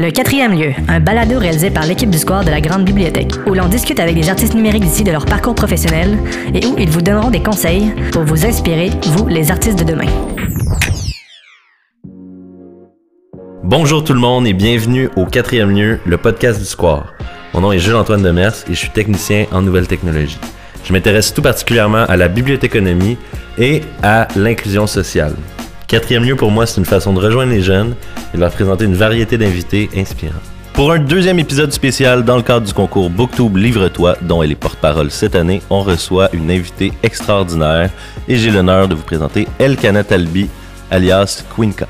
Le quatrième lieu, un balado réalisé par l'équipe du Square de la Grande Bibliothèque, où l'on discute avec des artistes numériques d'ici de leur parcours professionnel et où ils vous donneront des conseils pour vous inspirer, vous, les artistes de demain. Bonjour tout le monde et bienvenue au quatrième lieu, le podcast du Square. Mon nom est Jules-Antoine Demers et je suis technicien en nouvelles technologies. Je m'intéresse tout particulièrement à la bibliothéconomie et à l'inclusion sociale. Quatrième lieu pour moi, c'est une façon de rejoindre les jeunes et de leur présenter une variété d'invités inspirants. Pour un deuxième épisode spécial dans le cadre du concours Booktube Livre-toi, dont elle est porte-parole cette année, on reçoit une invitée extraordinaire et j'ai l'honneur de vous présenter Elkana Talbi, alias Quinka.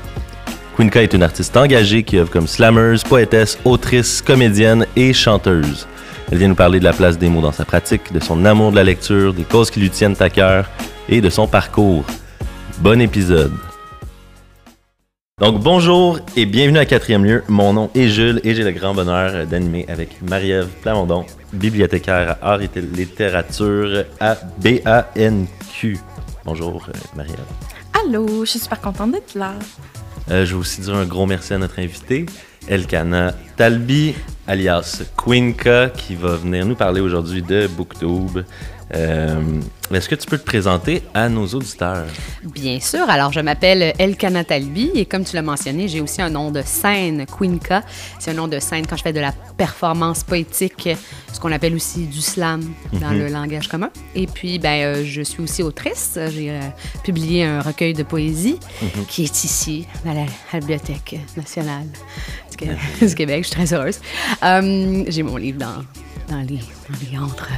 Quinka est une artiste engagée qui œuvre comme slammeuse, poétesse, autrice, comédienne et chanteuse. Elle vient nous parler de la place des mots dans sa pratique, de son amour de la lecture, des causes qui lui tiennent à cœur et de son parcours. Bon épisode! Donc bonjour et bienvenue à quatrième lieu. Mon nom est Jules et j'ai le grand bonheur d'animer avec Marie-Ève Plamondon, bibliothécaire à art et littérature à BANQ. Bonjour euh, Marie-Ève. Allô, je suis super contente d'être là. Euh, je veux aussi dire un gros merci à notre invité, Elkana Talbi, alias Quinka, qui va venir nous parler aujourd'hui de Booktube. Euh, Est-ce que tu peux te présenter à nos auditeurs? Bien sûr. Alors, je m'appelle Elkana Talbi et comme tu l'as mentionné, j'ai aussi un nom de scène, Quinka. C'est un nom de scène quand je fais de la performance poétique, ce qu'on appelle aussi du slam dans le langage commun. Et puis, ben, euh, je suis aussi autrice. J'ai euh, publié un recueil de poésie qui est ici, à la, à la Bibliothèque nationale du Québec. du Québec. Je suis très heureuse. J'ai mon livre dans, dans, les, dans les antres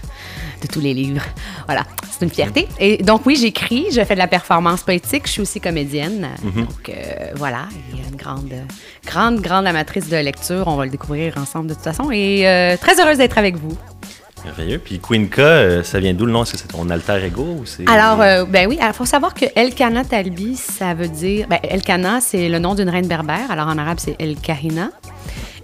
de tous les livres. Voilà, c'est une fierté. Et donc, oui, j'écris, je fais de la performance poétique, je suis aussi comédienne. Donc, euh, voilà, il y a une grande, grande, grande amatrice de lecture. On va le découvrir ensemble de toute façon. Et euh, très heureuse d'être avec vous. Merveilleux. Puis Quinka, euh, ça vient d'où le nom? Est-ce que c'est ton alter ego ou c'est... Alors, euh, ben oui, il faut savoir que Elkana Talbi, ça veut dire. Ben, Elkana, c'est le nom d'une reine berbère. Alors, en arabe, c'est El Kahina.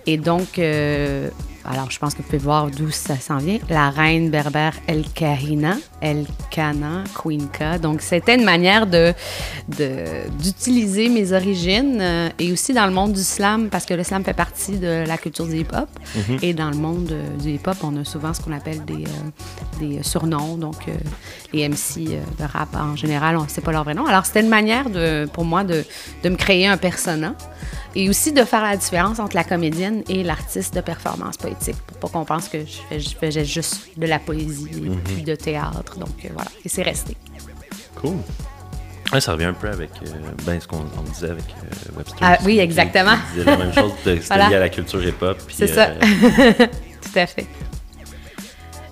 Et donc, euh, alors je pense que vous pouvez voir d'où ça s'en vient. La reine berbère El Kahina, El Kana, Quinka. Donc, c'était une manière de, d'utiliser mes origines euh, et aussi dans le monde du slam, parce que le slam fait partie de la culture du hip-hop. Et dans le monde euh, du hip-hop, on a souvent ce qu'on appelle des, euh, des surnoms. Donc, les MC de rap en général, on ne sait pas leur vrai nom. Alors, c'était une manière de, pour moi de, de me créer un persona et aussi de faire la différence entre la comédienne et l'artiste de performance poétique pour pas qu'on pense que je, fais- je juste de la poésie et puis de théâtre. Donc, euh, voilà. Et c'est resté. Cool. Ouais, ça revient un peu avec euh, ben, ce qu'on on disait avec euh, Webster. Ah, oui, qui- exactement. qui disait la même chose, c'était Voilà. lié à la culture hip-hop. C'est ça. euh, Tout à fait.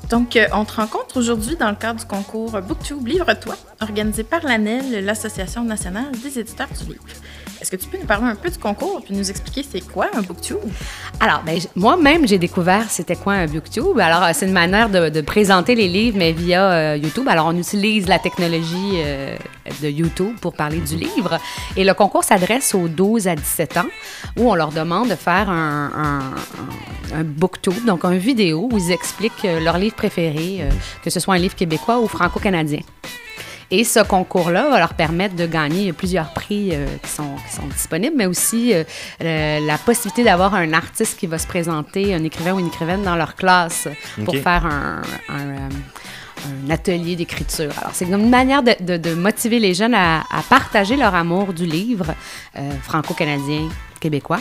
Donc, euh, on te rencontre aujourd'hui dans le cadre du concours Booktube Livre-toi, organisé par l'ANEL, l'Association nationale des éditeurs du livre. Est-ce que tu peux nous parler un peu du concours et nous expliquer c'est quoi un Booktube? Alors, ben, moi-même, j'ai découvert c'était quoi un Booktube. Alors, euh, c'est une manière de, présenter les livres, mais via euh, YouTube. Alors, on utilise la technologie euh, de YouTube pour parler du livre. Et le concours s'adresse aux 12 à 17 ans, où on leur demande de faire un, un, un- un Booktube, donc un vidéo où ils expliquent euh, leur livre préféré, euh, que ce soit un livre québécois ou franco-canadien. Et ce concours-là va leur permettre de gagner plusieurs prix euh, qui, sont, qui sont disponibles, mais aussi euh, la possibilité d'avoir un artiste qui va se présenter, un écrivain ou une écrivaine dans leur classe pour faire un, un, un atelier d'écriture. Alors, c'est une manière de, motiver les jeunes à, partager leur amour du livre euh, franco-canadien, québécois,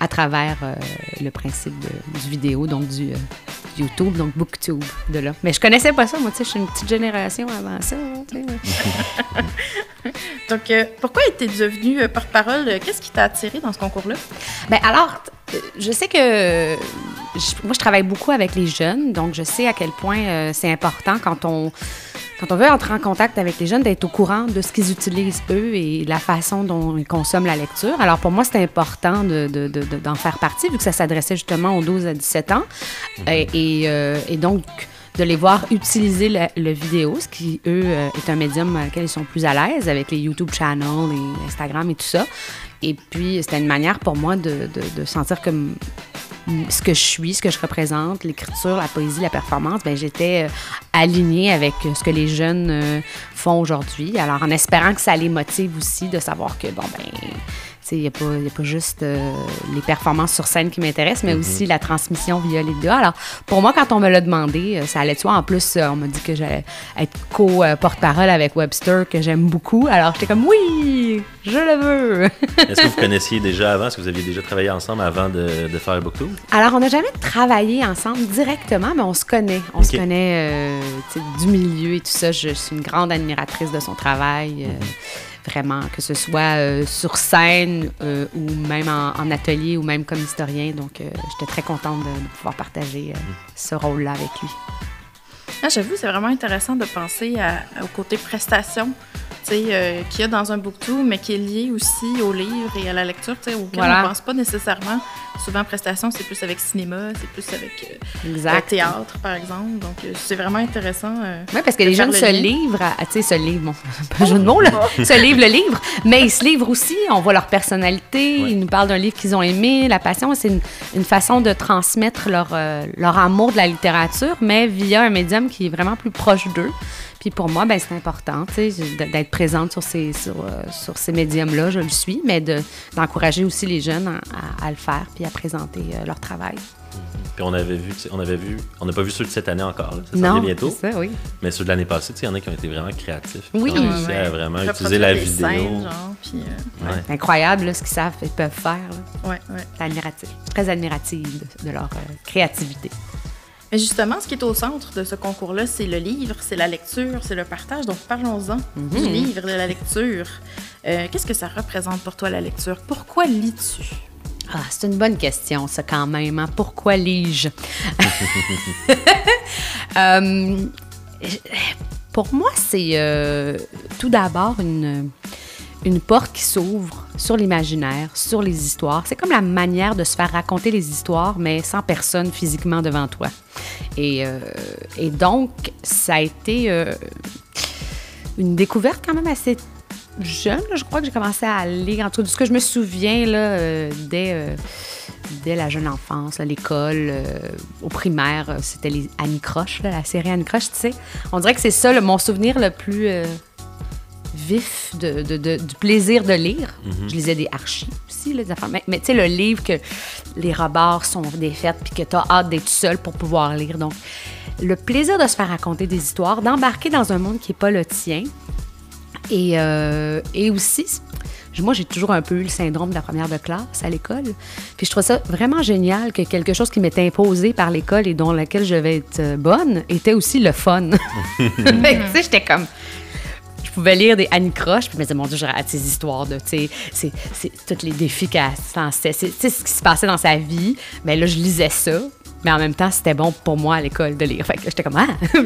à travers euh, le principe du vidéo, donc du euh, YouTube, donc BookTube, de là. Mais je connaissais pas ça, moi, tu sais, je suis une petite génération avant ça. sais. Donc, euh, pourquoi es-tu devenu euh, porte-parole? Qu'est-ce qui t'a attiré dans ce concours-là? Ben alors, euh, je sais que je- moi, je travaille beaucoup avec les jeunes, donc je sais à quel point euh, c'est important quand on, quand on veut entrer en contact avec les jeunes d'être au courant de ce qu'ils utilisent eux et la façon dont ils consomment la lecture. Alors pour moi, c'est important de- de- de- de- d'en faire partie vu que ça s'adressait justement aux 12 à 17 ans. Et, et, euh, et donc, de les voir utiliser le, le vidéo, ce qui, eux, euh, est un médium avec lequel ils sont plus à l'aise avec les YouTube channels et Instagram et tout ça. Et puis, c'était une manière pour moi de, de- de sentir comme ce que je suis, ce que je représente, l'écriture, la poésie, la performance, ben j'étais euh, alignée avec ce que les jeunes euh, font aujourd'hui. Alors, en espérant que ça les motive aussi de savoir que, bon, ben, il n'y a, a pas juste euh, les performances sur scène qui m'intéressent, mais aussi la transmission via les vidéos. Alors, pour moi, quand on me l'a demandé, euh, ça allait de soi. En plus, euh, on m'a dit que j'allais être co-porte-parole avec Webster, que j'aime beaucoup. Alors, j'étais comme, oui, je le veux. Est-ce que vous connaissiez déjà avant? Est-ce que vous aviez déjà travaillé ensemble avant de, de faire BookTube? Alors, on n'a jamais travaillé ensemble directement, mais on se connaît. On se connaît euh, du milieu et tout ça. Je suis une grande admiratrice de son travail. euh, Que ce soit euh, sur scène euh, ou même en, atelier ou même comme historien. Donc, euh, j'étais très contente de, pouvoir partager ce rôle-là avec lui. Ah, J'avoue, c'est vraiment intéressant de penser au côté prestation euh, qu'il y a dans un booktube, mais qui est lié aussi au livre et à la lecture, tu sais, auquel Voilà. on ne pense pas nécessairement. Souvent, prestation, c'est plus avec cinéma, c'est plus avec euh, Exact. le théâtre, par exemple. Donc, euh, c'est vraiment intéressant. euh, Oui, parce que les jeunes le se lien. livrent, tu sais, se livrent, bon, pas un jeu de mots, là, se livrent le livre, mais ils se livrent aussi, on voit leur personnalité, Ouais. ils nous parlent d'un livre qu'ils ont aimé, la passion, c'est une, une façon de transmettre leur, euh, leur amour de la littérature, mais via un médium qui est vraiment plus proche d'eux. Puis pour moi, ben, c'est important, tu sais, d- d'être présente sur ces, sur, euh, sur ces médiums-là, je le suis, mais de- d'encourager aussi les jeunes à, à- à le faire puis à présenter euh, leur travail. Puis on avait vu, on avait vu, on n'a pas vu ceux de cette année encore, là. ça s'en non, vient bientôt. ça, oui. Mais ceux de l'année passée, tu sais, il y en a qui ont été vraiment créatifs. Oui. Qui ont réussi Ouais. à vraiment reproduire utiliser la des vidéo. scènes, genre, puis, euh, Ouais. Incroyable là, ce qu'ils savent et peuvent faire. ouais. C'est admiratif. Très admirative de, de leur euh, créativité. Mais justement, ce qui est au centre de ce concours-là, c'est le livre, c'est la lecture, c'est le partage. Donc, parlons-en du livre, de la lecture. Euh, Qu'est-ce que ça représente pour toi, la lecture? Pourquoi lis-tu? Ah, c'est une bonne question, ça, quand même. hein. Pourquoi lis-je? Euh, pour moi, c'est euh, tout d'abord une, une porte qui s'ouvre sur l'imaginaire, sur les histoires. C'est comme la manière de se faire raconter les histoires, mais sans personne physiquement devant toi. Et, euh, donc, ça a été euh, une découverte quand même assez jeune. Je crois que j'ai commencé à lire, en tout ce que je me souviens, euh, dès, la jeune enfance, à l'école, au primaire, c'était les Annie Croche, la série Annie Croche, tu sais. On dirait que c'est ça, mon souvenir le plus vif de, de- de- du plaisir de lire. Je lisais des archives aussi, là, des affaires. Mais, mais tu sais, le livre que les rebords sont défaites puis que tu as hâte d'être seul pour pouvoir lire. Donc, le plaisir de se faire raconter des histoires, d'embarquer dans un monde qui n'est pas le tien. Et, euh, et aussi, moi, j'ai toujours un peu eu le syndrome de la première de classe à l'école. Puis je trouve ça vraiment génial que quelque chose qui m'était imposé par l'école et dont laquelle je vais être euh, bonne était aussi le fun. Tu sais, j'étais comme pouvais lire des Annie Croche, puis je me disais, mon Dieu, je regarde ces histoires de, tu sais, c'est, tous les défis qu'elle se lançait, c'est, ce qui se passait dans sa vie. Mais là, je lisais ça, mais en même temps, c'était bon pour moi à l'école de lire. Fait que j'étais comme, ah!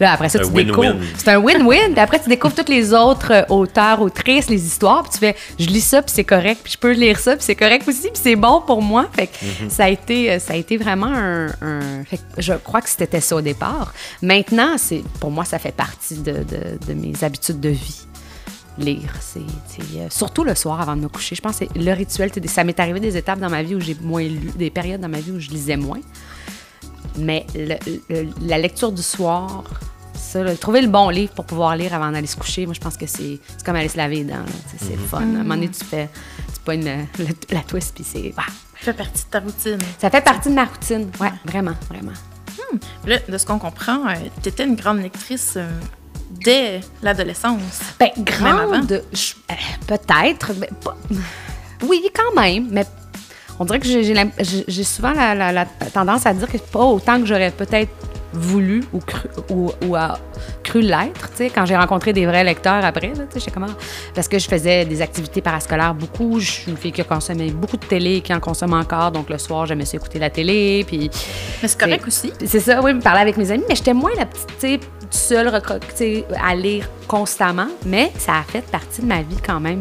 Là, après ça, tu win-win. découvres. C'est un win-win, puis après, tu découvres toutes les autres euh, auteurs, autrices, les histoires, puis tu fais, je lis ça, puis c'est correct, puis je peux lire ça, puis c'est correct aussi, puis c'est bon pour moi. Fait que ça, a été, euh, ça a été vraiment un. un- fait que je crois que c'était ça au départ. Maintenant, pour moi, ça fait partie de, de- de mes habitudes de vie. Lire, c'est euh, surtout le soir avant de me coucher. Je pense que le rituel. Ça m'est arrivé des étapes dans ma vie où j'ai moins lu, des périodes dans ma vie où je lisais moins. Mais le- le- la lecture du soir, ça, là, trouver le bon livre pour pouvoir lire avant d'aller se coucher, moi, je pense que c'est c'est comme aller se laver les dents. C'est le fun. À un moment donné, tu fais tu pognes le- la twist, puis c'est. ah. Ça fait partie de ta routine. Ça fait partie de ma routine. Ouais, vraiment, vraiment. Là, de ce qu'on comprend, tu étais une grande lectrice euh, dès l'adolescence. Ben, Même avant? grande, euh, peut-être. oui, quand même, mais on dirait que j'ai- souvent la, la- la tendance à dire que pas autant que j'aurais peut-être voulu ou cru, ou, ou a cru l'être, tu sais, quand j'ai rencontré des vrais lecteurs après, là, tu sais, comment... Parce que je faisais des activités parascolaires beaucoup, je suis une fille qui consommait beaucoup de télé, qui en consomme encore, donc le soir, j'aimais ça écouter la télé, puis... Mais c'est correct aussi. C'est ça, oui, me parler avec mes amis, mais j'étais moins la petite, tu sais, seule recro- tu sais, à lire constamment, mais ça a fait partie de ma vie quand même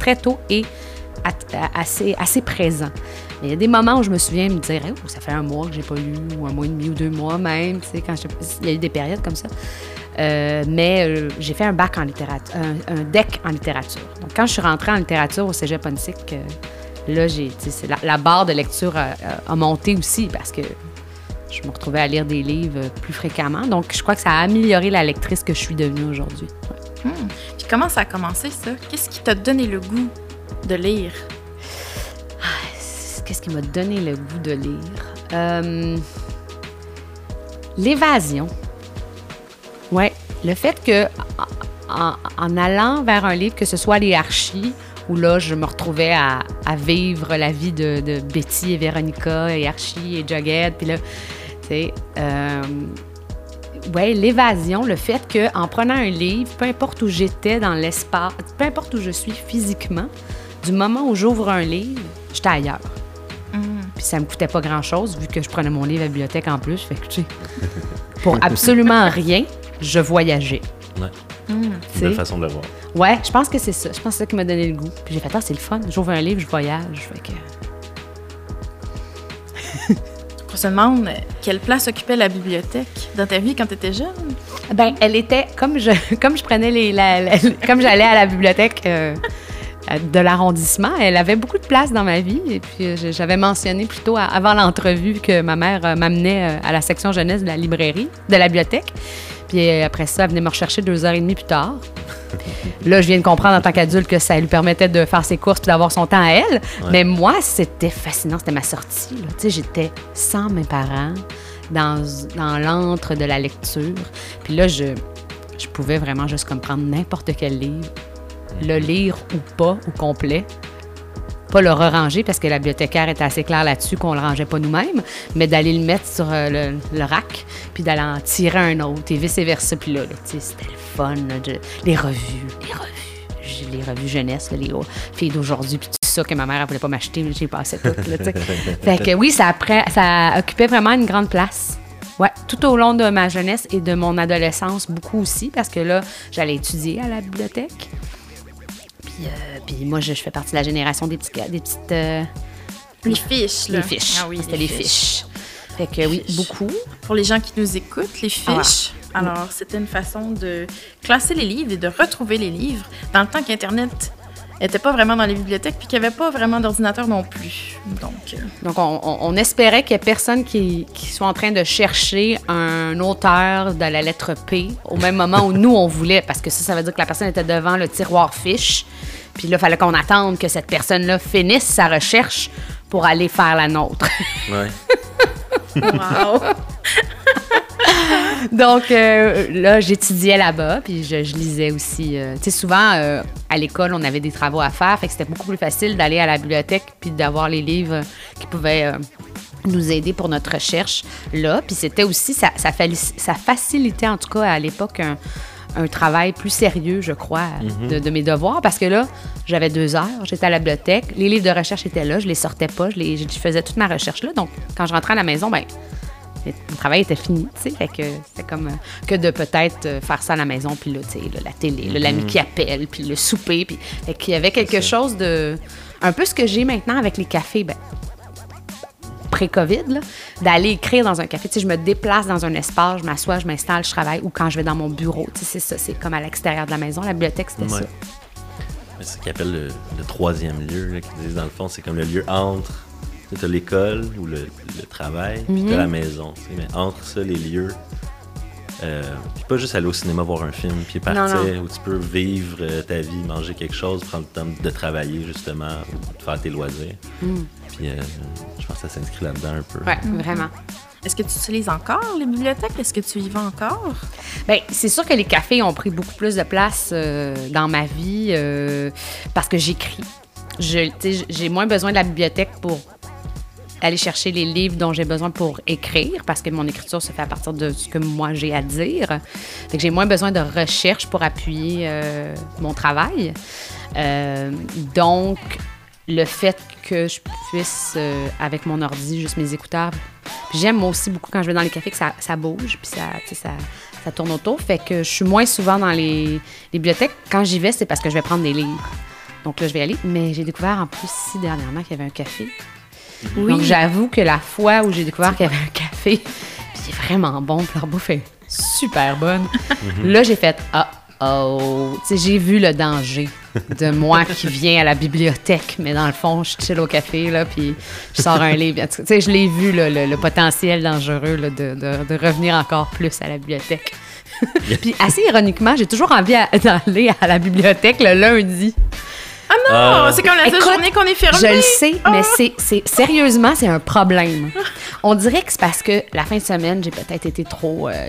très tôt et assez, assez présent. Il y a des moments où je me souviens me dire, ça fait un mois que j'ai pas lu, ou un mois et demi ou deux mois même, quand il y a eu des périodes comme ça. Euh, mais euh, j'ai fait un bac en littérature, un, un deck en littérature. Donc, quand je suis rentrée en littérature au Cégep euh, là, j'ai, la, la barre de lecture a, monté aussi parce que je me retrouvais à lire des livres plus fréquemment. Donc, je crois que ça a amélioré la lectrice que je suis devenue aujourd'hui. Ouais. Puis comment ça a commencé, ça? Qu'est-ce qui t'a donné le goût de lire? Qu'est-ce qui m'a donné le goût de lire? Euh, L'évasion. Ouais, le fait que en, allant vers un livre, que ce soit les archis, où là, je me retrouvais à, vivre la vie de, de Betty et Véronica et Archie et Jughead, puis là, tu sais, euh, ouais, l'évasion, le fait que en prenant un livre, peu importe où j'étais dans l'espace, peu importe où je suis physiquement, du moment où j'ouvre un livre, j'étais ailleurs. Puis ça me coûtait pas grand-chose, vu que je prenais mon livre à la bibliothèque en plus. Fait que, tu sais, pour absolument rien, je voyageais. Ouais. Une Tu belle sais. façon de le voir. Ouais, je pense que c'est ça. Je pense que c'est ça qui m'a donné le goût. Puis j'ai fait, ah, c'est le fun. J'ouvre un livre, je voyage. Fait que... On se demande quelle place occupait la bibliothèque dans ta vie quand tu étais jeune? Ben, elle était comme je comme je prenais les la- la- comme j'allais à la bibliothèque euh, de l'arrondissement, elle avait beaucoup de place dans ma vie et puis euh, j'avais mentionné plutôt avant l'entrevue que ma mère euh, m'amenait euh, à la section jeunesse de la librairie, de la bibliothèque. Puis après ça, elle venait me rechercher deux heures et demie plus tard. Là, je viens de comprendre en tant qu'adulte que ça lui permettait de faire ses courses puis d'avoir son temps à elle. Mais moi, c'était fascinant. C'était ma sortie. Tu sais, j'étais sans mes parents dans, dans l'antre de la lecture. Puis là, je, je pouvais vraiment juste comme prendre n'importe quel livre, le lire ou pas, au complet. Pas le re-ranger parce que la bibliothécaire était assez claire là-dessus qu'on le rangeait pas nous-mêmes, mais d'aller le mettre sur euh, le, le rack, puis d'aller en tirer un autre et vice-versa. Puis là, là, c'était le fun. là, de- les revues, les revues. Les revues jeunesse, là, les oh, filles d'aujourd'hui, puis tout ça que ma mère ne voulait pas m'acheter, mais j'ai passé toutes. Là, fait que oui, ça, ça occupait vraiment une grande place. Ouais, tout au long de ma jeunesse et de mon adolescence, beaucoup aussi, parce que là, j'allais étudier à la bibliothèque. Puis, euh, puis moi, je, je fais partie de la génération des, petits, gars- des petites. euh, Les fiches, là. les fiches. Ah oui, C'était les fiches. Fait que oui, fiches. beaucoup. Pour les gens qui nous écoutent, les Ah. fiches. Alors, c'était une façon de classer les livres et de retrouver les livres dans le temps qu'Internet n'était pas vraiment dans les bibliothèques puis qu'il n'y avait pas vraiment d'ordinateur non plus. Donc, euh, Donc, on, on- on espérait qu'il n'y ait personne qui, qui soit en train de chercher un auteur de la lettre P au même moment où nous, on voulait, parce que ça, ça veut dire que la personne était devant le tiroir fiche. Puis là, il fallait qu'on attende que cette personne-là finisse sa recherche pour aller faire la nôtre. Ouais. wow! Donc euh, là, j'étudiais là-bas, puis je, je lisais aussi. euh, tu sais, souvent, euh, à l'école, on avait des travaux à faire, fait que c'était beaucoup plus facile d'aller à la bibliothèque puis d'avoir les livres qui pouvaient nous aider pour notre recherche là. Puis c'était aussi, ça, ça, fali- ça facilitait en tout cas à l'époque un, un travail plus sérieux, je crois, de, de mes devoirs, parce que là, j'avais deux heures, j'étais à la bibliothèque, les livres de recherche étaient là, je les sortais pas, je, les, je faisais toute ma recherche là. Donc, quand je rentrais à la maison, ben mon travail était fini, tu sais, fait que c'était comme euh, que de peut-être euh, faire ça à la maison, puis là, tu sais, la télé, là, l'ami qui appelle, puis le souper, puis fait qu'il y avait quelque chose de... Un peu ce que j'ai maintenant avec les cafés, ben, pré-COVID, d'aller écrire dans un café. Tu sais, je me déplace dans un espace, je m'assois, je m'installe, je travaille, ou quand je vais dans mon bureau, tu sais, c'est ça, c'est comme à l'extérieur de la maison. La bibliothèque, c'était Ouais. ça. C'est ce qu'ils appellent le, le troisième lieu, là, qu'ils disent dans le fond, c'est comme le lieu entre. Tu as l'école ou le, le travail, puis Mhm. t'as la maison. tu Mais entre ça, les lieux. Euh, puis pas juste aller au cinéma voir un film, puis partir Non, où tu peux vivre euh, ta vie, manger quelque chose, prendre le temps de travailler justement, ou de faire tes loisirs. Puis euh, je pense que ça s'inscrit là-dedans un peu. Ouais, vraiment. Est-ce que tu utilises encore les bibliothèques? Est-ce que tu y vas encore? Bien, c'est sûr que les cafés ont pris beaucoup plus de place euh, dans ma vie euh, parce que j'écris. Tu j'ai moins besoin de la bibliothèque pour aller chercher les livres dont j'ai besoin pour écrire parce que mon écriture se fait à partir de ce que moi j'ai à dire. Fait j'ai moins besoin de recherche pour appuyer euh, mon travail. Euh, donc, le fait que je puisse, euh, avec mon ordi, juste mes écouteurs, j'aime aussi beaucoup quand je vais dans les cafés que ça, ça bouge, puis ça, ça, ça tourne autour. Fait que je suis moins souvent dans les, bibliothèques. Quand j'y vais, c'est parce que je vais prendre des livres. Donc là, je vais aller. Mais j'ai découvert en plus ici dernièrement qu'il y avait un café. Donc j'avoue que la fois où j'ai découvert qu'il y avait un café, c'est vraiment bon, puis leur bouffe est super bonne. Là, j'ai fait ah oh, tu sais, j'ai vu le danger de moi qui viens à la bibliothèque, mais dans le fond, je chill au café là, puis je sors un livre. Tu sais, je l'ai vu là, le, le potentiel dangereux là, de, de- de revenir encore plus à la bibliothèque. puis assez ironiquement, j'ai toujours envie d'aller à la bibliothèque le lundi. Ah non, Ah. c'est comme la seule Écoute, journée qu'on est fermé. Je le sais, Ah. mais c'est, c'est sérieusement, c'est un problème. On dirait que c'est parce que la fin de semaine, j'ai peut-être été trop euh,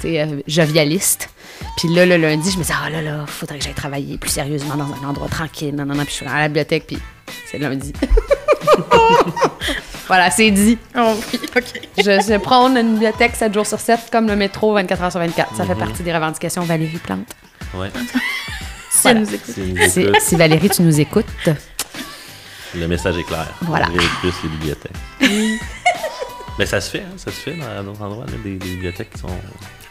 tu sais, euh, jovialiste. Puis là, le lundi, je me disais, ah là là, faudrait que j'aille travailler plus sérieusement dans un endroit tranquille. Non, non, non. Puis je suis à la bibliothèque, puis c'est lundi. voilà, c'est dit. Oh oui, OK. Je, je prône une bibliothèque 7 jours sur 7, comme le métro 24 heures sur 24. Ça fait partie des revendications Valérie Plante. Ouais. Si elle nous écoute. Si nous Si, écoute, si Valérie, tu nous écoutes, le message est clair. Voilà. Plus les bibliothèques. Mais ça se fait, hein, ça se fait dans d'autres endroits, là, des, des bibliothèques qui sont.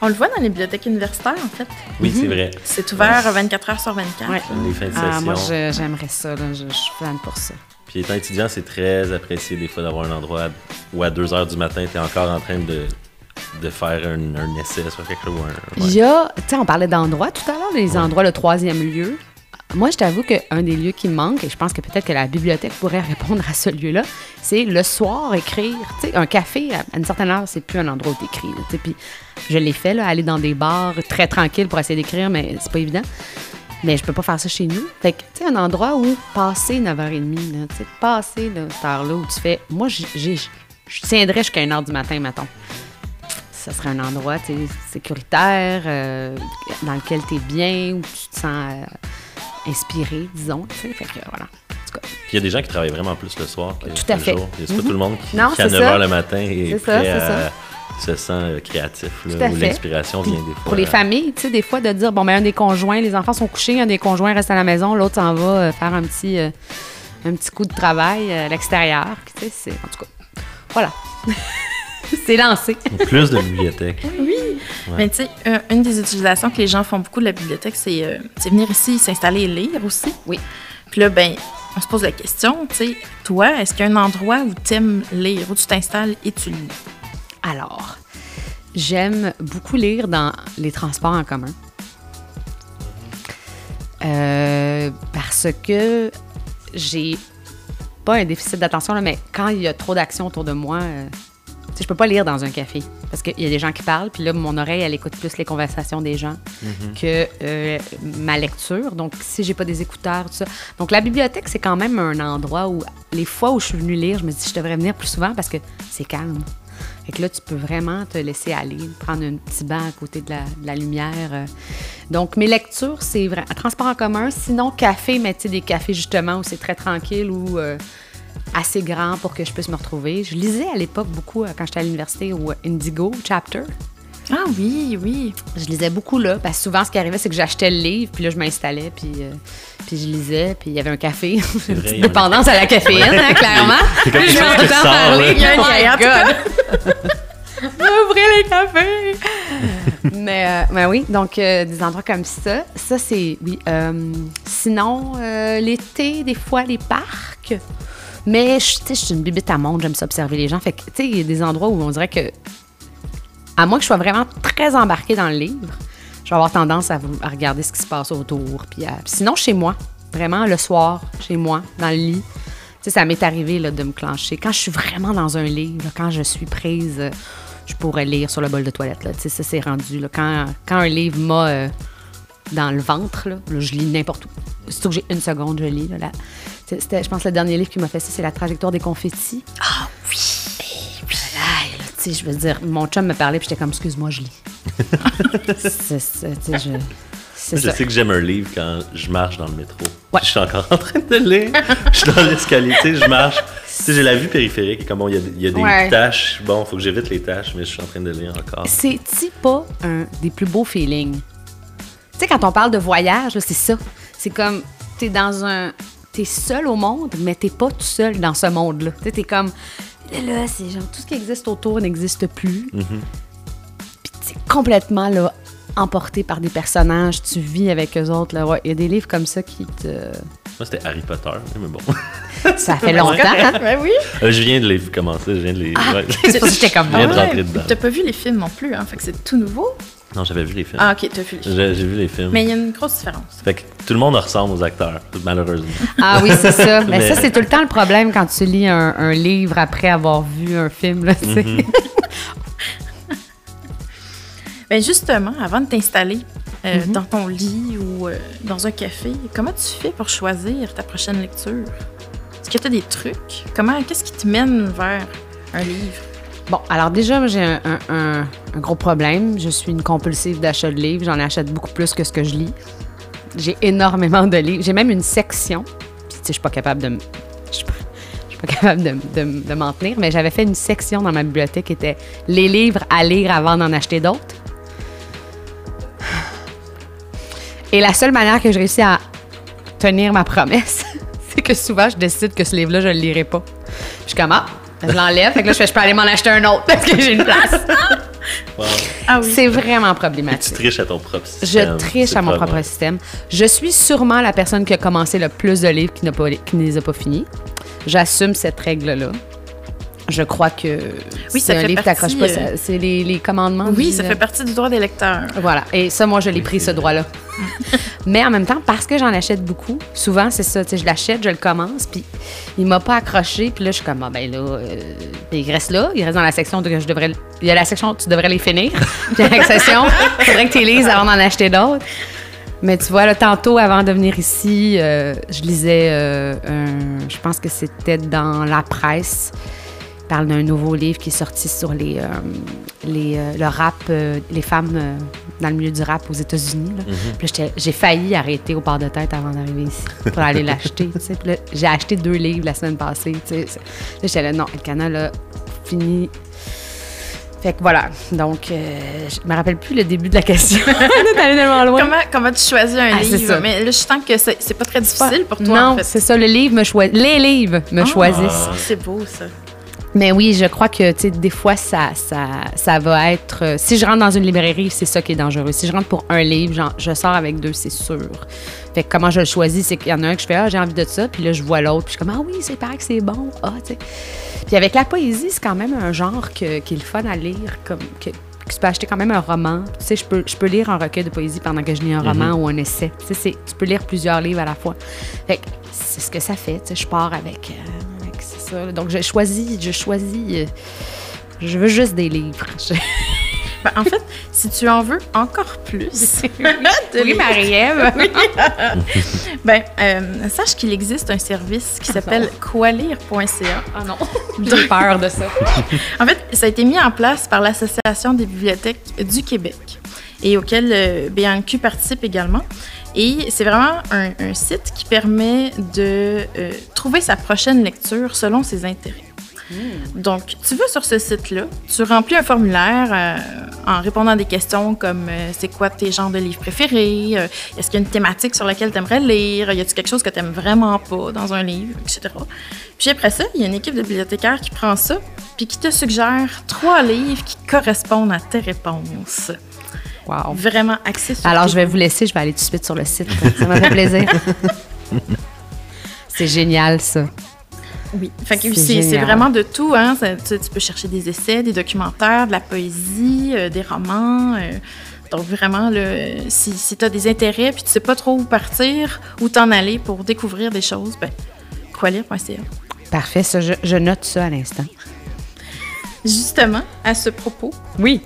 On le voit dans les bibliothèques universitaires, en fait. Oui, c'est vrai. C'est ouvert 24 heures sur 24. Ouais. Les fins de ah, moi, j'aimerais ça. là. Je, je suis fan pour ça. Puis étant étudiant, c'est très apprécié des fois d'avoir un endroit où à 2 h du matin, tu es encore en train de, de faire un, un essai sur quelque chose. ou un- ouais. Il y a, tu sais, on parlait d'endroits tout à l'heure, les endroits, le troisième lieu. Moi, je t'avoue qu'un des lieux qui me manque, et je pense que peut-être que la bibliothèque pourrait répondre à ce lieu-là, c'est le soir écrire. Tu sais, un café, à une certaine heure, c'est plus un endroit où tu sais. Puis je l'ai fait, là, aller dans des bars très tranquilles pour essayer d'écrire, mais c'est pas évident. Mais je peux pas faire ça chez nous. Fait que, tu sais, un endroit où passer 9h30, là, tu sais, passer là, cette heure-là où tu fais. Moi, je tiendrais jusqu'à 1h du matin, mettons ça serait un endroit sécuritaire, euh, dans lequel tu es bien, où tu te sens euh, inspiré, disons. Fait que voilà. Puis il y a des gens qui travaillent vraiment plus le soir que Tout à le fait. jour. C'est pas Mhm. tout le monde qui, Non, qui à c'est 9 h le matin prêt ça, à se sent euh, créatif, là, où l'inspiration vient des fois. pour les familles, tu sais, des fois de dire, bon, ben, un des conjoints, les enfants sont couchés, un des conjoints reste à la maison, l'autre s'en va faire un petit, euh, un petit coup de travail à l'extérieur. Tu sais, c'est. En tout cas, voilà. c'est lancé. Plus de bibliothèques. Mais tu sais, euh, une des utilisations que les gens font beaucoup de la bibliothèque, c'est euh, c'est venir ici, s'installer et lire aussi. Oui. Puis là, ben, on se pose la question, tu sais, toi, est-ce qu'il y a un endroit où tu aimes lire, où tu t'installes et tu lis? Alors, j'aime beaucoup lire dans les transports en commun. Euh, parce que j'ai pas un déficit d'attention, là, mais quand il y a trop d'action autour de moi, euh, sais, je peux pas lire dans un café. Parce qu'il y a des gens qui parlent, puis là, mon oreille, elle écoute plus les conversations des gens que euh, ma lecture. Donc, si j'ai pas des écouteurs, tout ça. Donc, la bibliothèque, c'est quand même un endroit où, les fois où je suis venue lire, je me dis, je devrais venir plus souvent parce que c'est calme. Fait que là, tu peux vraiment te laisser aller, prendre un petit banc à côté de la, de la lumière. euh. Donc, mes lectures, c'est vrai. Transport en commun, sinon café, mais tu sais, des cafés justement où c'est très tranquille ou euh, assez grand pour que je puisse me retrouver. Je lisais à l'époque beaucoup euh, quand j'étais à l'université au Indigo Chapter. Ah oui, oui. Je lisais beaucoup là, parce que souvent, ce qui arrivait, c'est que j'achetais le livre, puis là, je m'installais, puis, euh, puis je lisais, puis il y avait un café. Une vrai, petite dépendance à la caféine, hein, clairement. C'est comme Je m'entends parler. Il y a un Oh. Ouvrez les cafés! mais, euh, mais oui, donc euh, des endroits comme ça, ça c'est, oui. Euh, sinon, euh, l'été, des fois, les parcs. Mais je suis une bibite à monde, j'aime ça observer les gens. Fait que, tu sais, il y a des endroits où on dirait que, à moins que je sois vraiment très embarquée dans le livre, je vais avoir tendance à, regarder ce qui se passe autour. Puis sinon, chez moi, vraiment le soir, chez moi, dans le lit. Tu ça m'est arrivé là, de me clencher. Quand je suis vraiment dans un livre, quand je suis prise, euh, je pourrais lire sur le bol de toilette. Ça, c'est rendu. Quand, quand un livre m'a euh, dans le ventre, je lis n'importe où. Surtout que j'ai une seconde, je lis. Là, C'était, je pense, le dernier livre qui m'a fait ça, c'est La trajectoire des confettis. Ah oui! tu sais, je veux dire, mon chum me parlait, puis j'étais comme, excuse-moi, je lis. c'est, tu sais, je- c'est Je ça. sais que j'aime un livre quand je marche dans le métro. Ouais. Je suis encore en train de lire. je suis dans l'escalier, tu sais, je marche. Tu sais, j'ai la vue périphérique et comme bon, il y a, il y a des Ouais. tâches. Bon, faut que j'évite les tâches, mais je suis en train de lire encore. C'est-tu pas un des plus beaux feelings? Tu sais, quand on parle de voyage, là, c'est ça. C'est comme, t'es dans un... T'es seul au monde, mais t'es pas tout seul dans ce monde-là. Tu sais, t'es comme... Là, là, c'est genre, tout ce qui existe autour n'existe plus. Mhm. Puis t'es complètement, là, emporté par des personnages. Tu vis avec eux autres, là. Ouais, il y a des livres comme ça qui te... Moi, c'était Harry Potter, mais bon. Ça fait longtemps, hein? Ben oui. Euh, je viens de les commencer, je viens de les. ouais. C'est pour ça que j'étais comme... Je viens de Ah ouais. rentrer dedans. T'as pas vu les films non plus, hein? Fait que c'est tout nouveau. Non, j'avais vu les films. Ah, ok, t'as vu les films. J'ai j'ai vu les films. Mais il y a une grosse différence. Fait que tout le monde ressemble aux acteurs, malheureusement. Ah oui, c'est ça. Mais, Mais- ça, c'est tout le temps le problème quand tu lis un, un livre après avoir vu un film, là, tu sais. Mhm. Ben justement, avant de t'installer, euh, Mhm. dans ton lit ou euh, dans un café, comment tu fais pour choisir ta prochaine lecture? Est-ce que tu as des trucs? Comment, qu'est-ce qui te mène vers un livre? Bon, alors déjà, j'ai un, gros problème. Je suis une compulsive d'achat de livres. J'en achète beaucoup plus que ce que je lis. J'ai énormément de livres. J'ai même une section. Puis, tu sais, je suis pas capable de... Je suis pas, capable de, de m'en tenir, mais j'avais fait une section dans ma bibliothèque qui était les livres à lire avant d'en acheter d'autres. Et la seule manière que je réussis à tenir ma promesse, c'est que souvent, je décide que ce livre-là, je le lirai pas. Je suis comme, ah, je l'enlève. Fait que là, je fais, je peux aller m'en acheter un autre parce que j'ai une place. Wow. Ah oui. C'est vraiment Tu problématique. triches à ton propre Je système. triche C'est à mon propre vrai. système. Je suis sûrement la personne qui a commencé le plus de livres qui, n'a pas, qui ne les a pas finis. J'assume cette règle-là. Je crois que Oui, c'est un fait livre qui partie, t'accroche pas. euh, C'est les, les commandements. Oui, du- ça fait partie du droit des lecteurs. Voilà. Et ça, moi, je l'ai pris, ce droit-là. Mais en même temps, parce que j'en achète beaucoup, souvent, c'est ça. Tu sais, je l'achète, je le commence, puis il m'a pas accroché. Puis là, je suis comme, ah, ben là, euh, il reste là. Il reste dans la section que je devrais. Il y a la section, tu devrais les finir. Puis la section, il faudrait que tu les lises avant d'en acheter d'autres. Mais tu vois, là, tantôt, avant de venir ici, euh, je lisais euh, un. Je pense que c'était dans la presse. Parle d'un nouveau livre qui est sorti sur les, euh, les, euh, le rap, euh, les femmes euh, dans le milieu du rap aux États-Unis. Puis j'étais- j'ai failli arrêter au port de tête avant d'arriver ici pour aller l'acheter. tu sais. Puis là, J'ai acheté deux livres la semaine passée. tu sais. Là, j'étais là, non, le canal là, fini. Fait que voilà. Donc, euh, je me rappelle plus le début de la question. On est allé tellement loin. Comment, comment tu choisis un Ah, livre? ça. Mais là, je sens que c'est c'est pas très difficile pour toi, non, en fait. c'est ça. Le livre me choisit. Les livres me Ah, choisissent. C'est beau, ça. Mais oui, je crois que, tu sais, des fois, ça, ça, ça va être... euh, si je rentre dans une librairie, c'est ça qui est dangereux. Si je rentre pour un livre, genre, je sors avec deux, c'est sûr. Fait que comment je le choisis, c'est qu'il y en a un que je fais, ah, j'ai envie de ça, puis là, je vois l'autre, puis je suis comme, ah oui, c'est pareil que c'est bon. Ah, tu sais. Puis avec la poésie, c'est quand même un genre que- qui est le fun à lire, comme... Que, que tu peux acheter quand même un roman. Tu sais, je peux, je peux lire un recueil de poésie pendant que je lis un roman ou un essai. Tu sais, tu peux lire plusieurs livres à la fois. Fait que c'est ce que ça fait. Tu sais, je pars avec... euh, ça. Donc, je choisis... Je choisis... euh, je veux juste des livres. Je- Ben, en fait, si tu en veux encore plus, Oui, Marie-Ève. ben, euh, sache qu'il existe un service qui s'appelle qualire.ca. Ah non, j'ai peur de ça. En fait, ça a été mis en place par l'Association des bibliothèques du Québec et auquel euh, BNQ participe également. Et c'est vraiment un, un site qui permet de euh, trouver sa prochaine lecture selon ses intérêts. Donc, tu vas sur ce site-là, tu remplis un formulaire euh, en répondant à des questions comme euh, c'est quoi tes genres de livres préférés, euh, est-ce qu'il y a une thématique sur laquelle tu aimerais lire, y a-t-il quelque chose que tu vraiment pas dans un livre, etc. Puis après ça, il y a une équipe de bibliothécaires qui prend ça puis qui te suggère trois livres qui correspondent à tes réponses. Wow. Vraiment axés sur Alors, je vais vous laisser, je vais aller tout de suite sur le site. Ça m'a fait plaisir. C'est génial, ça. Oui, fait que C'est vraiment de tout. Hein? Ça- tu, tu peux chercher des essais, des documentaires, de la poésie, euh, des romans. euh. donc vraiment, là, si, si tu as des intérêts puis tu sais pas trop où partir, où t'en aller pour découvrir des choses, ben, qualire.ca. Parfait, ça, je, je note ça à l'instant. Justement, à ce propos, Oui.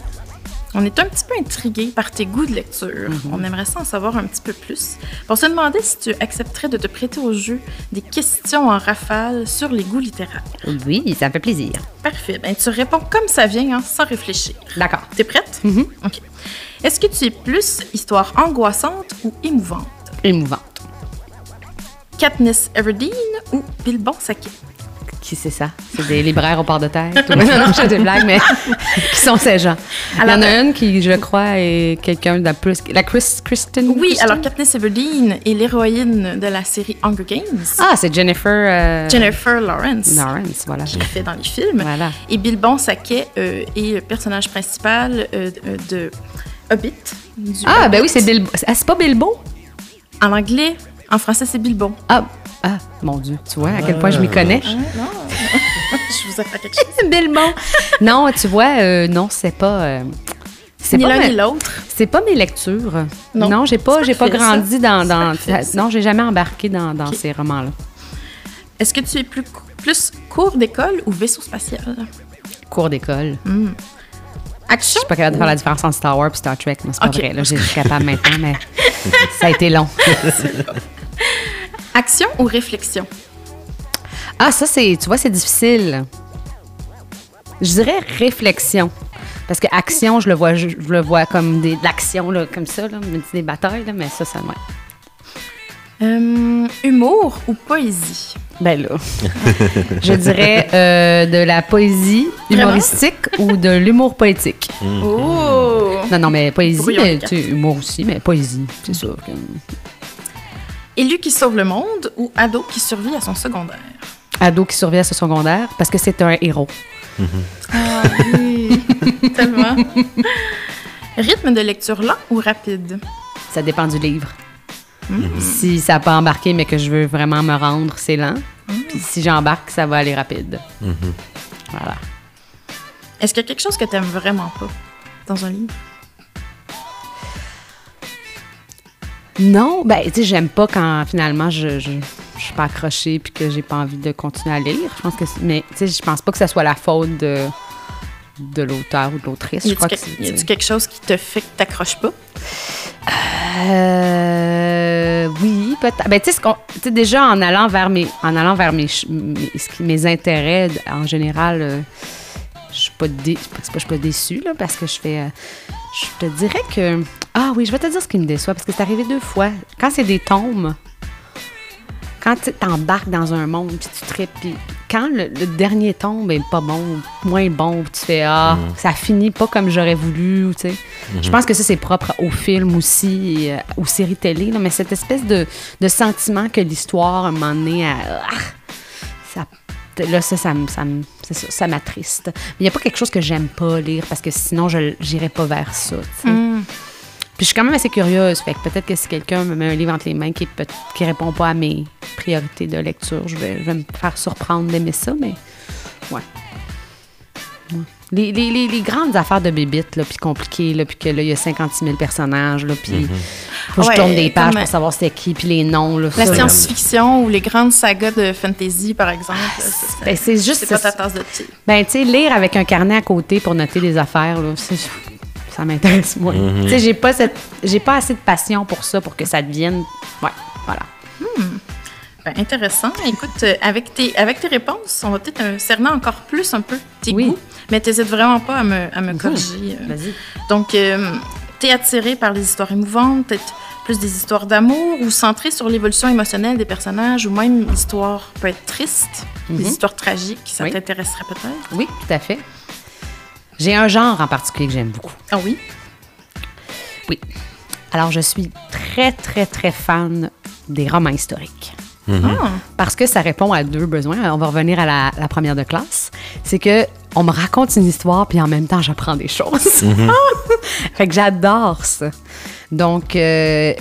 On est un petit peu intrigué par tes goûts de lecture. On aimerait ça en savoir un petit peu plus. Pour se demander si tu accepterais de te prêter au jeu des questions en rafale sur les goûts littéraires. Oui, ça me fait plaisir. Parfait. Ben, tu réponds comme ça vient, hein, sans réfléchir. D'accord. T'es prête? OK. Est-ce que tu es plus histoire angoissante ou émouvante? Émouvante. Katniss Everdeen ou Bilbon Saquet? Qui c'est ça? C'est des libraires au port de tête? ou- non, non, je fais des blagues, mais qui sont ces gens? Il y en a une qui, je crois, est quelqu'un de la plus... La Chris, Kristen? Oui, Kristen? alors Katniss Everdeen est l'héroïne de la série Hunger Games. Ah, c'est Jennifer... euh, Jennifer Lawrence. Lawrence, voilà. Qui fait dans les films. Voilà. Et Bilbon Saquet euh, est le personnage principal euh, euh, de Hobbit. Ah, ben oui, c'est Bilbo. Ah, c'est pas Bilbo? En anglais, en français, c'est Bilbon. Ah, ah, mon Dieu, tu vois à quel point je m'y connais? non. Je vous apprends quelque chose. Bilbo. non, tu vois, euh, non, c'est pas. euh, c'est Ni pas, l'un ni l'autre. c'est pas mes lectures. Non. Non, j'ai pas, j'ai pas ça. grandi dans, ça. non, j'ai jamais embarqué dans, ces romans-là. Est-ce que tu es plus, plus cours d'école ou vaisseau spatial? Cours d'école. Je Action? Suis pas capable de faire la différence entre Star Wars et Star Trek, mais c'est pas vrai. Là, je suis capable maintenant, mais ça a été long. Action ou réflexion? Ah, ça, c'est, tu vois, c'est difficile. Je dirais réflexion. Parce que action, je le vois, je, je le vois comme des, de l'action, là, comme ça, là, des batailles, là, mais ça, ça, ouais. Euh, humour ou poésie? Ben là, je dirais euh, de la poésie Vraiment? humoristique ou de l'humour poétique. Oh! Non, non, mais poésie, mais de tu sais, humour aussi, mais poésie, c'est sûr. que- Élu qui sauve le monde ou ado qui survit à son secondaire? Ado qui survit à ce secondaire parce que c'est un héros. Ah oui, tellement. Rythme de lecture lent ou rapide? Ça dépend du livre. Mm-hmm. Si ça n'a pas embarqué, mais que je veux vraiment me rendre, c'est lent. Mm. Puis si j'embarque, ça va aller rapide. Voilà. Est-ce qu'il y a quelque chose que tu aimes vraiment pas dans un livre? Non, ben, tu sais, j'aime pas quand finalement je, je, je suis pas accrochée puis que j'ai pas envie de continuer à lire. Je pense que, c'est- mais tu sais, je pense pas que ce soit la faute de, de l'auteur ou de l'autrice. Y a-tu que quelque chose qui te fait que t'accroches pas? Euh, oui, peut-être. Ben, tu sais, déjà en allant vers mes, en allant vers mes, mes, intérêts, en général, euh, je suis pas, dé, c'est pas que je suis pas déçue là, parce que je fais. euh, je te dirais que. Ah oui, je vais te dire ce qui me déçoit parce que c'est arrivé deux fois. Quand c'est des tombes, quand tu t'embarques dans un monde puis tu tripes, puis quand le, le dernier tombe est pas bon, moins bon, puis tu fais ah, ça finit pas comme j'aurais voulu, ou tu sais. Je pense que ça c'est propre au film aussi, et, euh, aux séries télé, là, mais cette espèce de, de sentiment que l'histoire à un moment donné, elle- ah, ça là, ça, ça, ça, m'attriste. Mais il n'y a pas quelque chose que j'aime pas lire parce que sinon, je n'irais pas vers ça. sais. Puis je suis quand même assez curieuse. Fait que peut-être que si quelqu'un me met un livre entre les mains qui ne qui répond pas à mes priorités de lecture, je vais, je vais me faire surprendre d'aimer ça, mais ouais. Les, les- les- les grandes affaires de bébites, là, puis compliquées, là, puis que là, il y a 56 000 personnages, là, puis faut que Ouais, je tourne des pages comme- pour savoir c'était qui, puis les noms, là. La ça, là. science-fiction ou les grandes sagas de fantasy, par exemple. c'est- Ben, c'est juste... c'est pas ta tasse de thé. Ben, tu sais, lire avec un carnet à côté pour noter des affaires, là, c'est- ça m'intéresse moins. Tu sais, j'ai pas cette, j'ai pas assez de passion pour ça, pour que ça devienne, ouais, voilà. Ben, intéressant. Écoute, euh, avec tes, avec tes réponses, on va peut-être euh, cerner encore plus un peu tes Oui. goûts, mais t'hésites vraiment pas à me, à me corriger. euh. Vas-y. Donc, euh, t'es attiré par les histoires émouvantes, peut-être plus des histoires d'amour ou centré sur l'évolution émotionnelle des personnages ou même l'histoire peut être triste, des histoires tragiques, ça Oui. t'intéresserait peut-être? Oui, tout à fait. J'ai un genre en particulier que j'aime beaucoup. Ah oui? Oui. Alors, je suis très, très, très fan des romans historiques. Ah, Parce que ça répond à deux besoins. On va revenir à la, la première de classe. C'est que on me raconte une histoire, puis en même temps, j'apprends des choses. fait que j'adore ça. Donc, euh,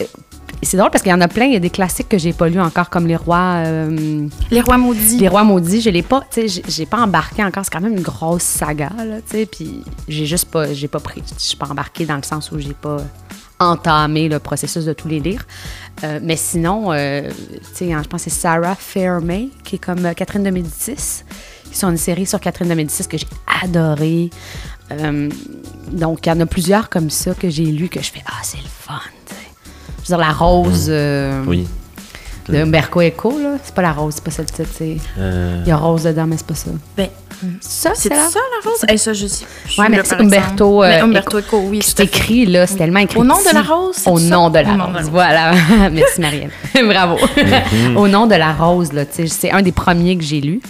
c'est drôle parce qu'il y en a plein. Il y a des classiques que j'ai pas lus encore, comme Les Rois... euh, Les Rois maudits. les Rois maudits, je l'ai pas, tu sais, j'ai- j'ai pas embarqué encore. C'est quand même une grosse saga, là, tu sais. Puis j'ai juste pas, j'ai pas pris, je suis pas embarquée dans le sens où j'ai pas entamé le processus de tous les lire. Euh, mais sinon, euh, tu sais, je pense que c'est Sarah Fairmay, qui est comme Catherine de Médicis. Sont une série sur Catherine de Médicis que j'ai adorée. Euh, donc, il y en a plusieurs comme ça que j'ai lu que je fais Ah, c'est le fun. Je veux dire, La Rose. euh, Oui. de Umberto Eco, là. C'est pas la rose, c'est pas ça le titre. Euh, Il y a rose dedans, mais c'est pas ça. Ben, Ça, c'est ça la rose? Eh, ça, je sais. Ouais, mais c'est. Umberto, euh, Mais Umberto Eco, oui. C'est écrit, là, c'est tellement écrit. Au nom de la rose, c'est Au ça? nom de la Au nom de la rose. rose. Voilà. Merci, Marielle. Bravo. Au nom de la rose, là, tu sais, c'est un des premiers que j'ai lu.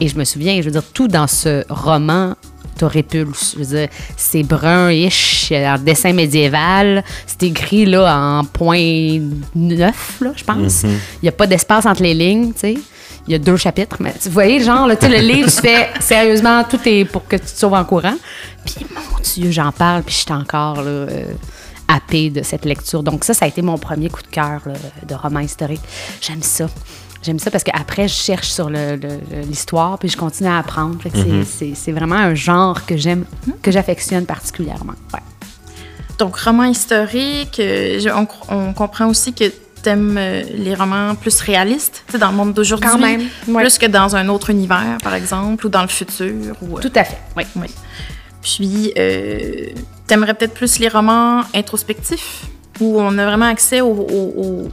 Et je me souviens, je veux dire, tout dans ce roman te répulse. Je veux dire, c'est brun-ish, en dessin médiéval. C'est écrit, là, en point neuf, là, je pense. Il n'y a pas d'espace entre les lignes, tu sais. Il y a deux chapitres, mais vous voyez, genre, là, tu sais, le livre, tu fais sérieusement, tout est pour que tu te sauves en courant. Puis, mon Dieu, j'en parle, puis je suis encore, là, euh, happée de cette lecture. Donc, ça, ça a été mon premier coup de cœur là, de roman historique. J'aime ça. J'aime ça parce qu'après, je cherche sur le- le- le- l'histoire, puis je continue à apprendre. Que c'est- vraiment un genre que j'aime, que j'affectionne particulièrement. Ouais. Donc, roman historique, euh, on, on comprend aussi que t'aimes euh, les romans plus réalistes, tu sais, dans le monde d'aujourd'hui. Quand même, ouais. Plus que dans un autre univers, par exemple, ou dans le futur. Ou, euh, Tout à fait. Oui. oui. Puis, euh, t'aimerais peut-être plus les romans introspectifs? Où on a vraiment accès aux,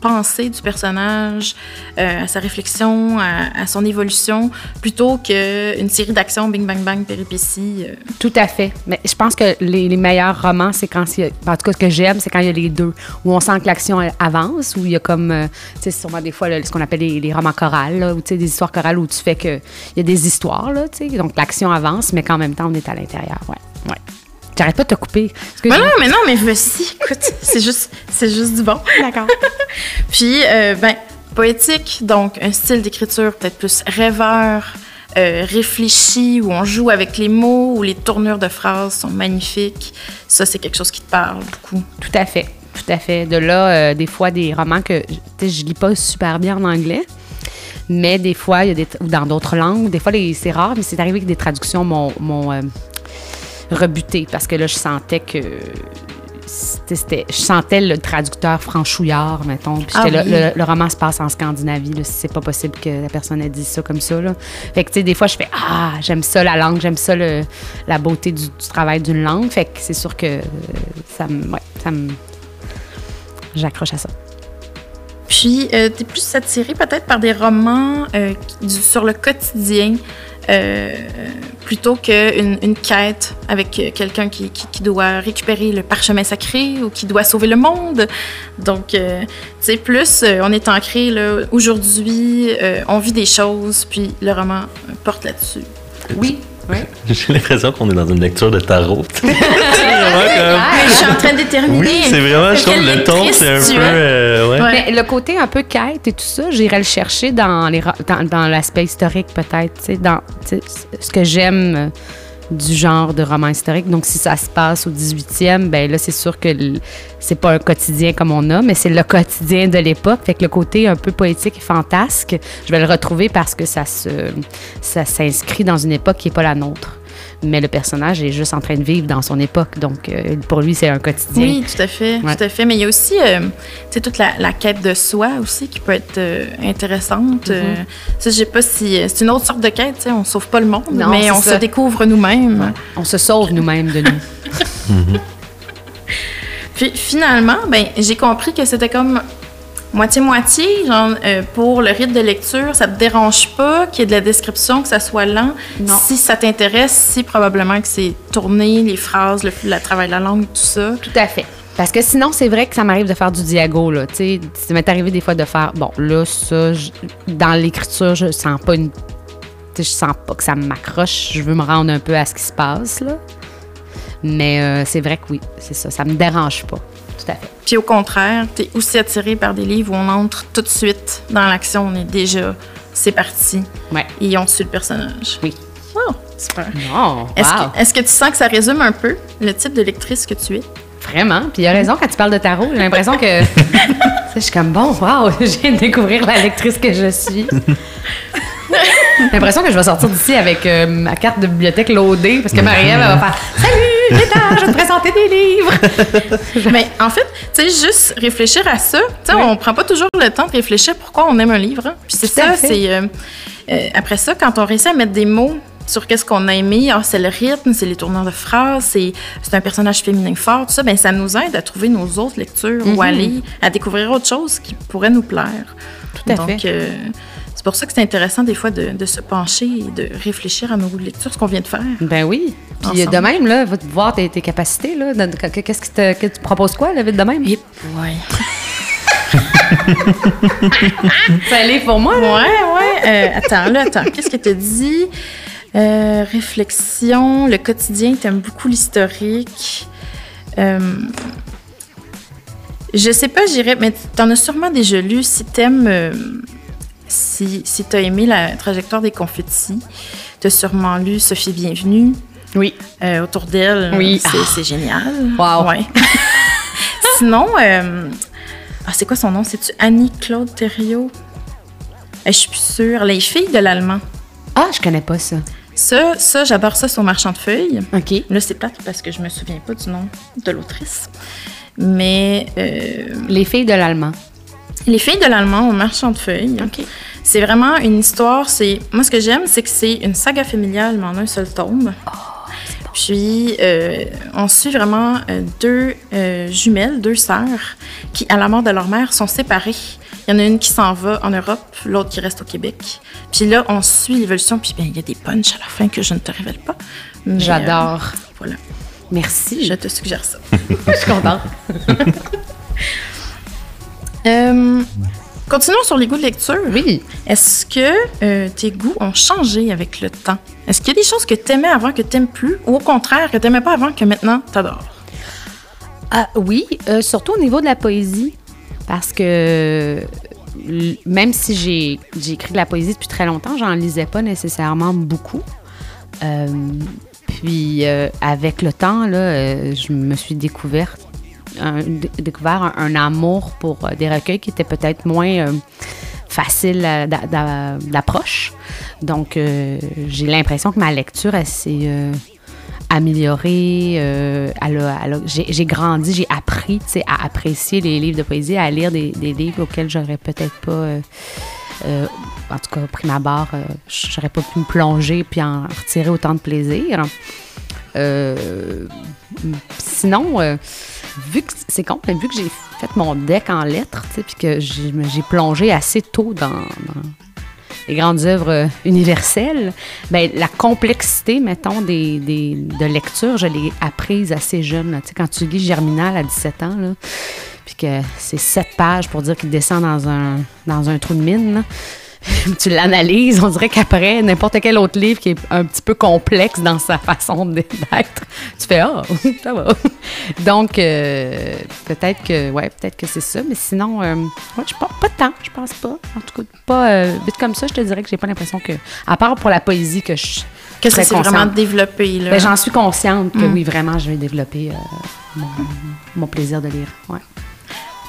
pensées du personnage, euh, à sa réflexion, à, son évolution, plutôt qu'une série d'actions bing bang bang péripéties. euh. Tout à fait. Mais je pense que les, meilleurs romans, c'est quand il en tout cas, ce que j'aime, c'est quand il y a les deux, où on sent que l'action avance, où il y a comme, euh, tu sais, sûrement des fois ce qu'on appelle les, romans chorales, où tu sais, des histoires chorales où tu fais que il y a des histoires, tu sais, donc l'action avance, mais qu'en même temps, on est à l'intérieur. Ouais, ouais. J'arrête pas de te couper. Mais non, mais non, mais vas-y, écoute, c'est juste, c'est juste du bon. D'accord. Puis, euh, ben, poétique, donc un style d'écriture peut-être plus rêveur, euh, réfléchi, où on joue avec les mots, où les tournures de phrases sont magnifiques. Ça, c'est quelque chose qui te parle beaucoup. Tout à fait. Tout à fait. De là, euh, des fois, des romans que je lis pas super bien en anglais. Mais des fois, il y a des, ou dans d'autres langues, des fois, c'est rare, mais c'est arrivé que des traductions m'ont m'ont, euh, rebuté parce que là, je sentais que. c'était- je sentais le traducteur franchouillard, mettons. Puis Ah j'étais là, oui. le, le roman se passe en Scandinavie. là, C'est pas possible que la personne ait dit ça comme ça. Là. Fait que, tu sais, des fois, je fais Ah, j'aime ça la langue, j'aime ça le- la beauté du, du travail d'une langue. Fait que c'est sûr que euh, ça me. Ouais, ça me. J'accroche à ça. Puis, euh, t'es plus attiré peut-être par des romans euh, du- sur le quotidien euh, plutôt qu'une une quête avec quelqu'un qui, qui- doit récupérer le parchemin sacré ou qui doit sauver le monde. Donc, euh, sais, plus euh, on est ancré aujourd'hui, euh, on vit des choses, puis le roman porte là-dessus. Oui. Oui. J'ai l'impression qu'on est dans une lecture de tarot. C'est vraiment comme- Mais je suis en train de déterminer. Oui, c'est vraiment, je trouve le ton, c'est un peu. euh, ouais. Ouais. Mais le côté un peu quête et tout ça, j'irais le chercher dans les ro- dans, dans l'aspect historique peut-être, tu sais, dans ce que j'aime euh, du genre de roman historique. Donc si ça se passe au 18e, ben là c'est sûr que c'est pas un quotidien comme on a, mais c'est le quotidien de l'époque. Fait que le côté un peu poétique et fantasque, je vais le retrouver parce que ça ça s'inscrit dans une époque qui est pas la nôtre. Mais le personnage est juste en train de vivre dans son époque, donc euh, pour lui c'est un quotidien. Oui, tout à fait, Ouais. tout à fait. Mais il y a aussi, euh, tu sais, toute la, la quête de soi aussi qui peut être euh, intéressante. Ça, je sais pas si c'est une autre sorte de quête. Tu sais, on sauve pas le monde, Non, mais on ça. se découvre nous-mêmes. Ouais. On se sauve nous-mêmes de nous. Puis finalement, ben, j'ai compris que c'était comme moitié-moitié, genre euh, pour le rythme de lecture, ça te dérange pas qu'il y ait de la description, que ça soit lent? Non. Si ça t'intéresse, si probablement que c'est tourné, les phrases, le, le travail de la langue, tout ça. Tout à fait. Parce que sinon, c'est vrai que ça m'arrive de faire du diago, là. Tu sais, ça m'est arrivé des fois de faire, bon, là, ça, je- dans l'écriture, je sens pas une. tu sais, je sens pas que ça m'accroche. Je veux me rendre un peu à ce qui se passe, là. Mais euh, c'est vrai que oui, c'est ça. Ça me dérange pas. Tout à fait. Puis au contraire, tu es aussi attiré par des livres où on entre tout de suite dans l'action. On est déjà, c'est parti. Ouais. Et ils ont su le personnage. Oui. Oh, super. Non, Est-ce wow. que, est-ce que tu sens que ça résume un peu le type de lectrice que tu es? Vraiment. Puis il a raison quand tu parles de tarot. J'ai l'impression que. tu sais, je suis comme, bon, wow, je viens de découvrir la lectrice que je suis. J'ai l'impression que je vais sortir d'ici avec euh, ma carte de bibliothèque loadée parce que Marielle elle va faire Salut, Je vais te présenter des livres. Mais en fait, tu sais, juste réfléchir à ça. Tu sais, Oui. on prend pas toujours le temps de réfléchir pourquoi on aime un livre. hein. Puis c'est ça, c'est. euh, euh, après ça, quand on réussit à mettre des mots sur qu'est-ce qu'on a aimé, ah, c'est le rythme, c'est les tournures de phrases, c'est, un personnage féminin fort, tout ça, ben, ça nous aide à trouver nos autres lectures ou Mhm. à aller à découvrir autre chose qui pourrait nous plaire. Tout à Donc, fait. euh, c'est pour ça que c'est intéressant des fois de, de se pencher et de réfléchir à nos lectures, ce qu'on vient de faire. Ben oui. Puis Ensemble. de même, là, va voir tes, tes capacités. Là, qu'est-ce que, te- que tu proposes quoi, là, vite de même? Ouais. C'est un livre pour moi, là. Ouais, ouais. Euh, attends, là, attends. Qu'est-ce que tu dit? Euh, réflexion, le quotidien, t'aimes beaucoup l'historique. Euh, je sais pas, j'irais, mais t'en as sûrement déjà lu. Si t'aimes, euh, si, si t'as aimé la trajectoire des confettis, t'as sûrement lu Sophie Bienvenue. Oui. Euh, autour d'elle, Oui. c'est c'est génial. Wow. Ouais. Sinon, euh, ah, c'est quoi son nom? C'est-tu Annie-Claude Thériault? Euh, Je suis plus sûre. Les filles de l'allemand. Ah, je connais pas ça. Ça, ça j'adore ça sur Marchand de feuilles. OK. Là, c'est plate parce que je me souviens pas du nom de l'autrice. Mais euh, Les filles de l'allemand. Les filles de l'allemand au Marchand de feuilles. C'est vraiment une histoire. C'est moi ce que j'aime, c'est que c'est une saga familiale, mais en un seul tome. Puis, euh, on suit vraiment euh, deux euh, jumelles, deux sœurs, qui, à la mort de leur mère, sont séparées. Il y en a une qui s'en va en Europe, l'autre qui reste au Québec. Puis là, on suit l'évolution, puis bien, il y a des punchs à la fin que je ne te révèle pas. J'adore. voilà, Merci. je te suggère ça. je suis contente. Euh, continuons sur les goûts de lecture. Oui. Est-ce que euh, tes goûts ont changé avec le temps? Est-ce qu'il y a des choses que tu aimais avant que tu n'aimes plus ou au contraire que tu n'aimais pas avant que maintenant tu adores? Ah, oui, euh, surtout au niveau de la poésie, parce que même si j'ai j'ai écrit de la poésie depuis très longtemps, j'en lisais pas nécessairement beaucoup. Euh, puis euh, avec le temps, là, euh, je me suis découverte découvert un, amour pour euh, des recueils qui étaient peut-être moins euh, faciles d'approche. Donc, euh, j'ai l'impression que ma lecture, elle s'est améliorée. j'ai, grandi, j'ai appris à apprécier les livres de poésie, à lire des, des livres auxquels j'aurais peut-être pas. en tout cas, prime abord, euh, j'aurais pas pu me plonger puis en retirer autant de plaisir. Sinon, vu que c'est con, mais vu que j'ai fait mon deck en lettres, puis que j'ai plongé assez tôt dans, les grandes œuvres universelles, ben, la complexité, mettons, des, de lecture, je l'ai apprise assez jeune. Tu sais, quand tu lis Germinal à 17 ans, puis que c'est sept pages pour dire qu'il descend dans un, dans un trou de mine, tu l'analyses, on dirait qu'après, n'importe quel autre livre qui est un petit peu complexe dans sa façon d'être, tu fais « Ah, ça va ». Donc, euh, peut-être que, ouais, peut-être que c'est ça, mais sinon, euh, ouais, je pense pas de temps, je pense pas. En tout cas, pas euh, vite comme ça, je te dirais que j'ai pas l'impression que, à part pour la poésie que je Que ça Très s'est vraiment développé. Là. ben, j'en suis consciente que Mm. oui, vraiment, je vais développer euh, mon, mon plaisir de lire. Ouais.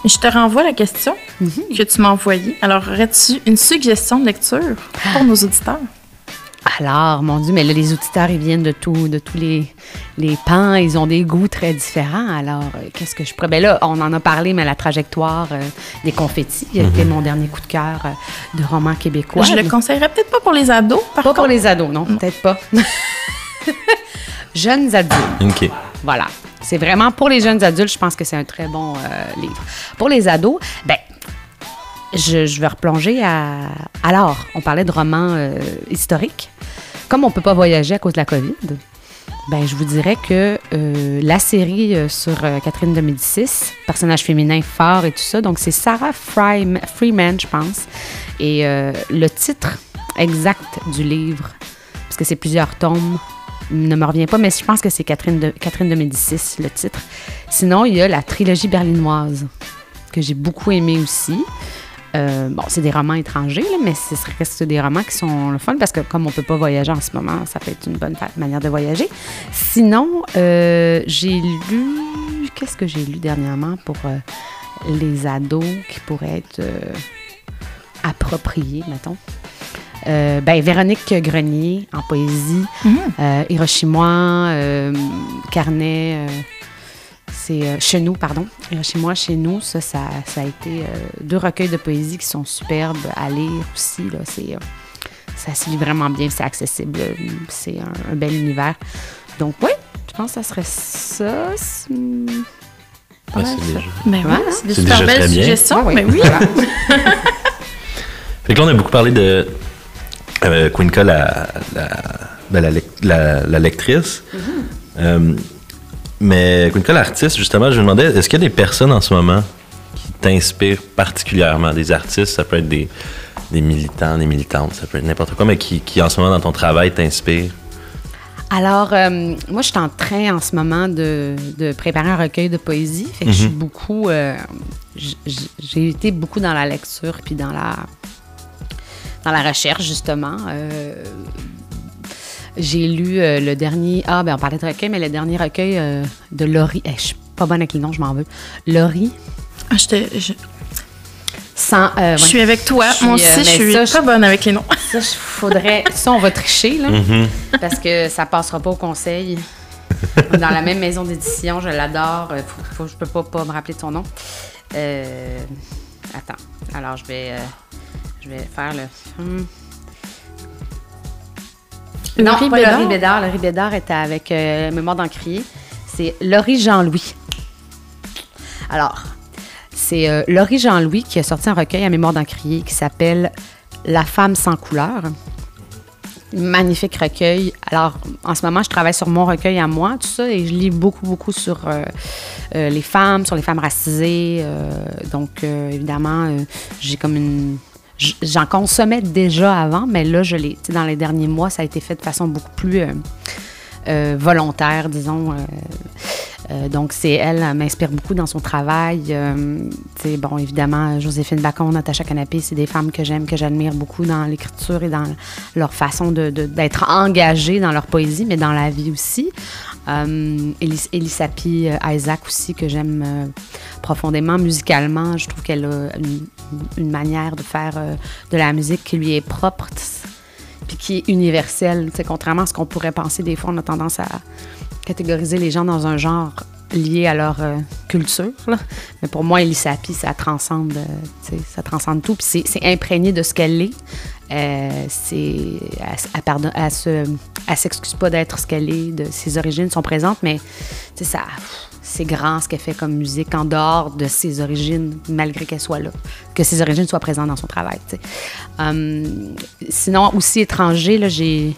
Je te renvoie la question Mm-hmm. que tu m'as envoyée. Alors, aurais-tu une suggestion de lecture pour nos auditeurs? Alors, mon Dieu, mais là, les auditeurs, ils viennent de, tout, de tous les, les pans. Ils ont des goûts très différents. Alors, euh, qu'est-ce que je pourrais... Ben là, on en a parlé, mais la trajectoire euh, des confettis qui a été mon dernier coup de cœur euh, de roman québécois. Je le conseillerais peut-être pas pour les ados, par Pas contre. pour les ados, non, peut-être pas. Jeunes adultes. OK. Voilà. C'est vraiment pour les jeunes adultes, je pense que c'est un très bon euh, livre. Pour les ados, ben, je, je vais replonger à. Alors, on parlait de romans euh, historiques. Comme on peut pas voyager à cause de la COVID, ben, je vous dirais que euh, la série sur Catherine de Médicis, personnage féminin fort et tout ça, donc c'est Sarah Freeman, Freeman, je pense. Et le titre exact du livre, parce que c'est plusieurs tomes, ne me revient pas, mais je pense que c'est Catherine de, Catherine de Médicis, le titre. Sinon, il y a la trilogie berlinoise, que j'ai beaucoup aimé aussi. Euh, bon, c'est des romans étrangers, mais ce reste des romans qui sont le fun parce que comme on peut pas voyager en ce moment, ça peut être une bonne manière de voyager. Sinon, euh, j'ai lu... Qu'est-ce que j'ai lu dernièrement pour euh, les ados qui pourraient être appropriés, mettons? Euh, ben, Véronique Grenier en poésie, euh, Hiroshima, euh, Carnet, euh, c'est euh, chez nous, pardon. Hiroshima, chez nous, ça, ça, ça a été euh, deux recueils de poésie qui sont superbes à lire aussi. Là, c'est, euh, ça se lit vraiment bien, c'est accessible, c'est un, un bel univers. Donc, oui, je pense que ça serait ça. c'est- pas Ouais, c'est ça. déjà- Ben Voilà. c'est des C'est super déjà belles très bien. suggestions. Ouais, Ben oui. Fait que là, on a beaucoup parlé de euh, Quinca, la, la, ben, la, la- lectrice. Euh, mais Quinca, l'artiste, justement, je me demandais, est-ce qu'il y a des personnes en ce moment qui t'inspirent particulièrement? Des artistes, ça peut être des, des militants, des militantes, ça peut être n'importe quoi, mais qui, qui en ce moment dans ton travail t'inspirent? Alors, euh, moi, je suis en train en ce moment de, de préparer un recueil de poésie. Fait que je suis beaucoup. j- j- J'ai été beaucoup dans la lecture puis dans la, dans la recherche, justement. Euh, j'ai lu euh, le dernier. Ah, ben, on parlait de recueil, mais le dernier recueil euh, de Laurie. Eh, je suis pas bonne avec les noms, je m'en veux. Laurie, Ah, je, te- je- sans. euh, je suis avec toi. Je suis, Moi aussi, euh, je suis ça, pas bonne avec les noms. Ça, je- faudrait. Ça, on va tricher, là. Parce que ça passera pas au conseil. Dans la même maison d'édition, je l'adore. Faut, faut- je peux pas, pas me rappeler de son nom. Euh, attends. Alors, je vais, euh, je vais faire le. hmm. Non, Laurie pas Bédard? Laurie Bédard. Laurie Bédard était avec euh, Mémoire d'Encrier. C'est Laurie Jean-Louis. Alors, c'est euh, Laurie Jean-Louis qui a sorti un recueil à Mémoire d'Encrier qui s'appelle La femme sans couleur. Magnifique recueil. Alors, en ce moment, je travaille sur mon recueil à moi, tout ça, et je lis beaucoup, beaucoup sur euh, euh, les femmes, sur les femmes racisées. donc, évidemment, j'ai comme une. J'en consommais déjà avant, mais là, je l'ai. Dans les derniers mois, ça a été fait de façon beaucoup plus euh, volontaire, disons. euh, euh, donc, c'est elle, m'inspire beaucoup dans son travail. Sais, bon, évidemment, Joséphine Bacon, Natacha Canapé, c'est des femmes que j'aime, que j'admire beaucoup dans l'écriture et dans leur façon de- de- d'être engagées dans leur poésie, mais dans la vie aussi. Elis- Elisapi Isaac aussi, que j'aime profondément musicalement. Je trouve qu'elle a une, manière de faire de la musique qui lui est propre, qui est universelle. Tu sais, contrairement à ce qu'on pourrait penser, des fois, on a tendance à catégoriser les gens dans un genre lié à leur euh, culture. Mais pour moi, Elisapi, ça transcende, euh, ça transcende tout. Puis c'est- imprégné de ce qu'elle est. Euh, c'est, elle, elle se, s'excuse pas d'être ce qu'elle est, de ses origines sont présentes, mais ça, c'est grand ce qu'elle fait comme musique en dehors de ses origines, malgré qu'elle soit là, que ses origines soient présentes dans son travail. Hum, sinon, aussi étranger, là, j'ai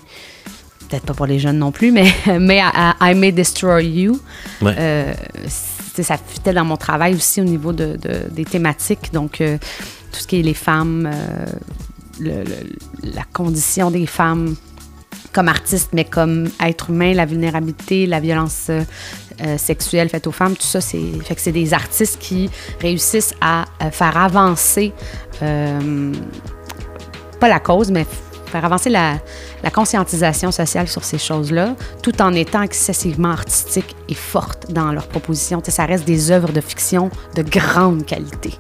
peut-être pas pour les jeunes non plus, mais, mais à- à I May Destroy You, Ouais. euh, ça fitait dans mon travail aussi au niveau de, de- des thématiques. Donc, euh, tout ce qui est les femmes, euh, le- le- la condition des femmes comme artistes, mais comme être humain, la vulnérabilité, la violence euh, euh, sexuelle faite aux femmes, tout ça, c'est fait que c'est des artistes qui réussissent à euh, faire avancer, euh, pas la cause, mais faire avancer la, la conscientisation sociale sur ces choses-là, tout en étant excessivement artistiques et fortes dans leurs propositions. Tu sais, ça reste des œuvres de fiction de grande qualité,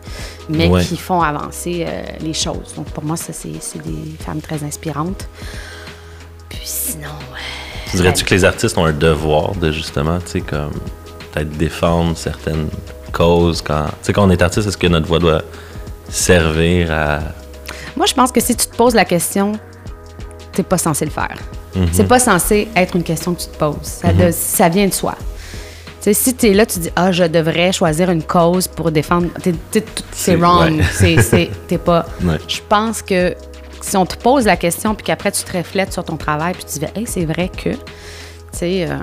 mais Ouais. qui font avancer euh, les choses. Donc pour moi, ça, c'est c'est des femmes très inspirantes. Puis sinon, euh, Dirais-tu que les artistes ont un devoir de justement, tu sais, comme peut-être défendre certaines causes quand. Tu sais, quand on est artiste, est-ce que notre voix doit servir à. Moi, je pense que si tu te poses la question, t'es pas censé le faire. Mhm. C'est pas censé être une question que tu te poses. Ça, de- ça vient de soi. Tu sais, si tu es là, tu dis Ah, je devrais choisir une cause pour défendre. C'est wrong. ouais. C'est- c'est- T'es pas. Ouais. Je pense que si on te pose la question, puis qu'après tu te reflètes sur ton travail, puis tu dis Hey, c'est vrai que. Tu sais. euh,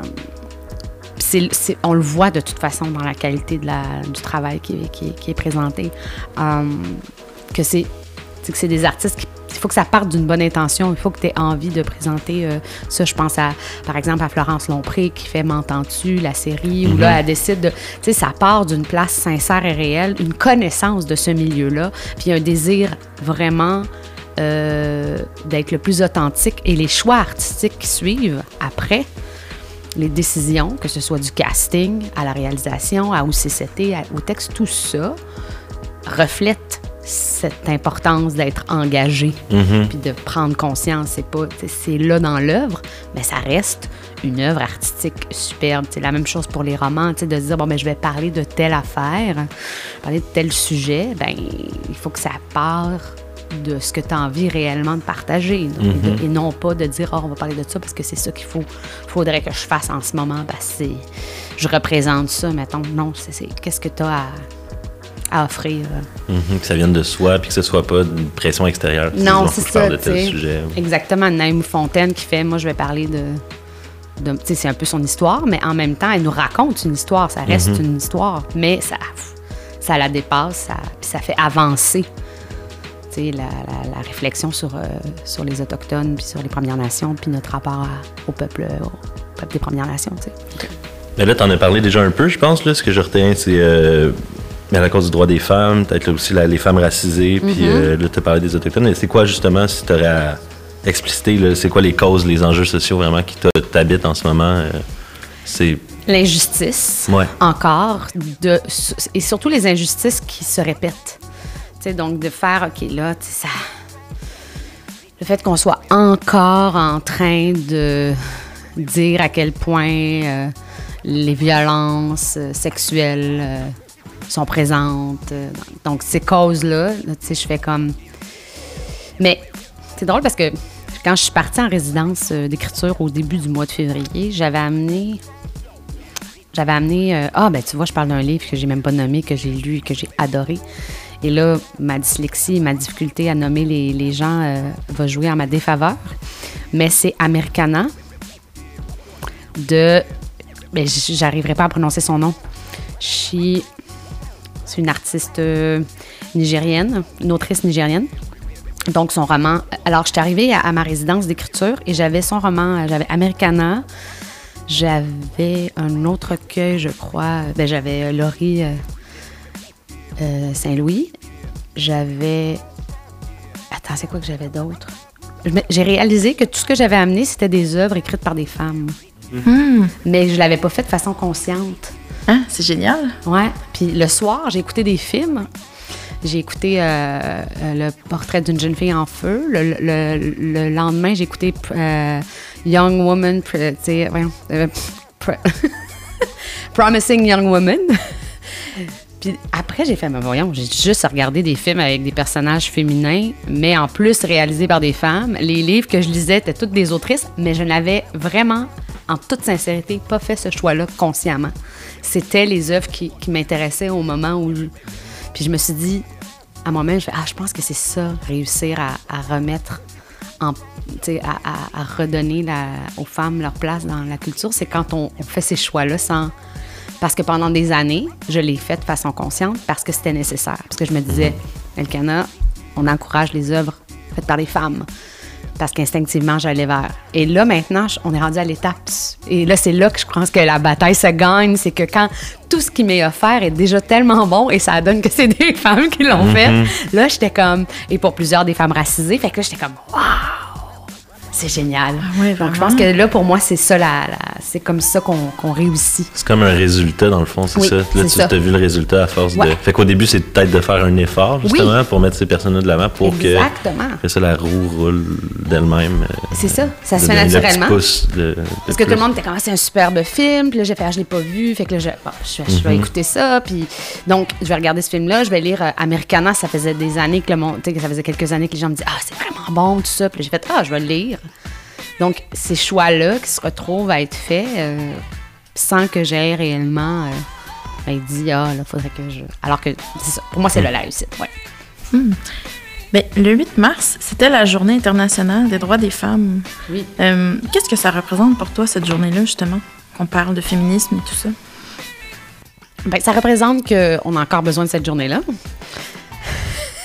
puis c'est- c'est- on le voit de toute façon dans la qualité de la, du travail qui, est- qui est- qui est présenté. Euh, que c'est c'est que c'est des artistes qui. Il faut que ça parte d'une bonne intention. Il faut que tu aies envie de présenter euh, ça. Je pense à, par exemple, à Florence Lompré qui fait M'entends-tu, la série, où là, elle décide de. Tu sais, ça part d'une place sincère et réelle, une connaissance de ce milieu-là, puis un désir vraiment euh, d'être le plus authentique et les choix artistiques qui suivent après les décisions, que ce soit du casting à la réalisation, à seté, à- au texte, tout ça reflète cette importance d'être engagé Mhm. puis de prendre conscience. C'est pas, là dans l'œuvre, mais ça reste une œuvre artistique superbe. C'est la même chose pour les romans, de se dire bon ben je vais parler de telle affaire, parler de tel sujet, ben il faut que ça part de ce que tu as envie réellement de partager Donc, et de- et non pas de dire oh, on va parler de ça parce que c'est ça qu'il faut faudrait que je fasse en ce moment c'est- je représente ça mettons non c'est qu'est-ce que tu as à, à offrir? Mhm, que ça vienne de soi, puis que ce soit pas une pression extérieure. non, c'est ça. de tel sujet. Exactement. Naïm Fontaine qui fait, moi, je vais parler de. de- tu sais, c'est un peu son histoire, mais en même temps, elle nous raconte une histoire. Ça reste Mhm. une histoire, mais ça, ça la dépasse, ça, puis ça fait avancer. Tu La, la- la réflexion sur, euh, sur les Autochtones, puis sur les Premières Nations, puis notre rapport à- au, peuple, au peuple des Premières Nations. tu sais. Mais là, t'en as parlé déjà un peu, je pense. Là, ce que je retiens, c'est euh, à la cause du droit des femmes, peut-être aussi la- les femmes racisées, puis Mm-hmm. euh, là, t'as parlé des Autochtones. C'est quoi, justement, si t'aurais à expliciter, c'est quoi les causes, les enjeux sociaux vraiment qui te- t'habitent en ce moment? c'est. L'injustice, Ouais. encore, de, et surtout les injustices qui se répètent. Donc de faire, OK, là, ça. Le fait qu'on soit encore en train de dire à quel point euh, les violences euh, sexuelles euh, sont présentes. donc, ces causes-là, là, tu sais, je fais comme. Mais c'est drôle parce que quand je suis partie en résidence d'écriture au début du mois de février, j'avais amené. J'avais amené. ah, ben tu vois, je parle d'un livre que j'ai même pas nommé, que j'ai lu que j'ai adoré. Et là, ma dyslexie, ma difficulté à nommer les, gens euh, va jouer en ma défaveur. Mais c'est Americana de. Ben, j'arriverai pas à prononcer son nom. She- C'est une artiste euh, nigérienne, une autrice nigérienne. Donc, son roman. Alors, je suis arrivée à, à ma résidence d'écriture et j'avais son roman. euh, J'avais Americana. J'avais un autre recueil, je crois. Ben, j'avais Laurie euh, Saint-Louis. J'avais. Attends, c'est quoi que j'avais d'autre? J'ai réalisé que tout ce que j'avais amené, c'était des œuvres écrites par des femmes. Mais je l'avais pas fait de façon consciente. Hein, c'est génial. Ouais. Puis le soir, j'ai écouté des films. J'ai écouté euh, euh, le portrait d'une jeune fille en feu. Le, le- le lendemain, j'ai écouté euh, Young Woman, euh, pr- Promising Young Woman. Puis après, j'ai fait, mais voyons, j'ai juste regardé des films avec des personnages féminins, mais en plus réalisés par des femmes. Les livres que je lisais étaient toutes des autrices, mais je n'avais vraiment, en toute sincérité, pas fait ce choix-là consciemment. C'était les œuvres qui, m'intéressaient au moment où... je- Puis je me suis dit, à moi-même, je fais, ah, je pense que c'est ça, réussir à, remettre en, à, à- redonner aux femmes leur place dans la culture, c'est quand on fait ces choix-là sans. Parce que pendant des années, je l'ai fait de façon consciente parce que c'était nécessaire. Parce que je me disais, Elkana, on encourage les œuvres faites par les femmes. Parce qu'instinctivement, j'allais vers. Et là, maintenant, on est rendu à l'étape. Et là, c'est là que je pense que la bataille se gagne. C'est que quand tout ce qui m'est offert est déjà tellement bon et ça donne que c'est des femmes qui l'ont fait, là, j'étais comme. Et pour plusieurs des femmes racisées, fait que là, j'étais comme, waouh! C'est génial. Ah ouais, Donc, je pense que là, pour moi, c'est ça, la, la- c'est comme ça qu'on qu'on réussit. C'est comme un résultat, dans le fond, c'est Oui, ça. Là, c'est tu ça. as vu le résultat à force de. Fait qu'au début, c'est peut-être de faire un effort, justement, pour mettre ces personnes-là de l'avant pour Exactement. que. Après ça, la roue roule d'elle-même. euh, C'est ça. Ça se fait donner le petit naturellement. pouce de- de Parce que tout le monde était comme, Ah, c'est un superbe film. Puis là, j'ai fait, ah, je l'ai pas vu. Fait que là, je, bon, je, je Mhm. vais écouter ça. Puis donc, je vais regarder ce film-là. Je vais lire euh, Americana. Ça faisait des années que le monde, tu sais, que ça faisait quelques années que les gens me disaient, ah, c'est vraiment bon, tout ça. Puis là, j'ai fait, ah, je vais le lire. Donc, ces choix-là qui se retrouvent à être faits euh, sans que j'aie réellement euh, ben, dit, ah, là, faudrait que je. Alors que, c'est ça. Pour moi, c'est là la réussite. Ouais. Ben, le 8 mars, c'était la journée internationale des droits des femmes. Oui. Euh, Qu'est-ce que ça représente pour toi, cette journée-là, justement, qu'on parle de féminisme et tout ça? Ben, ça représente qu'on a encore besoin de cette journée-là.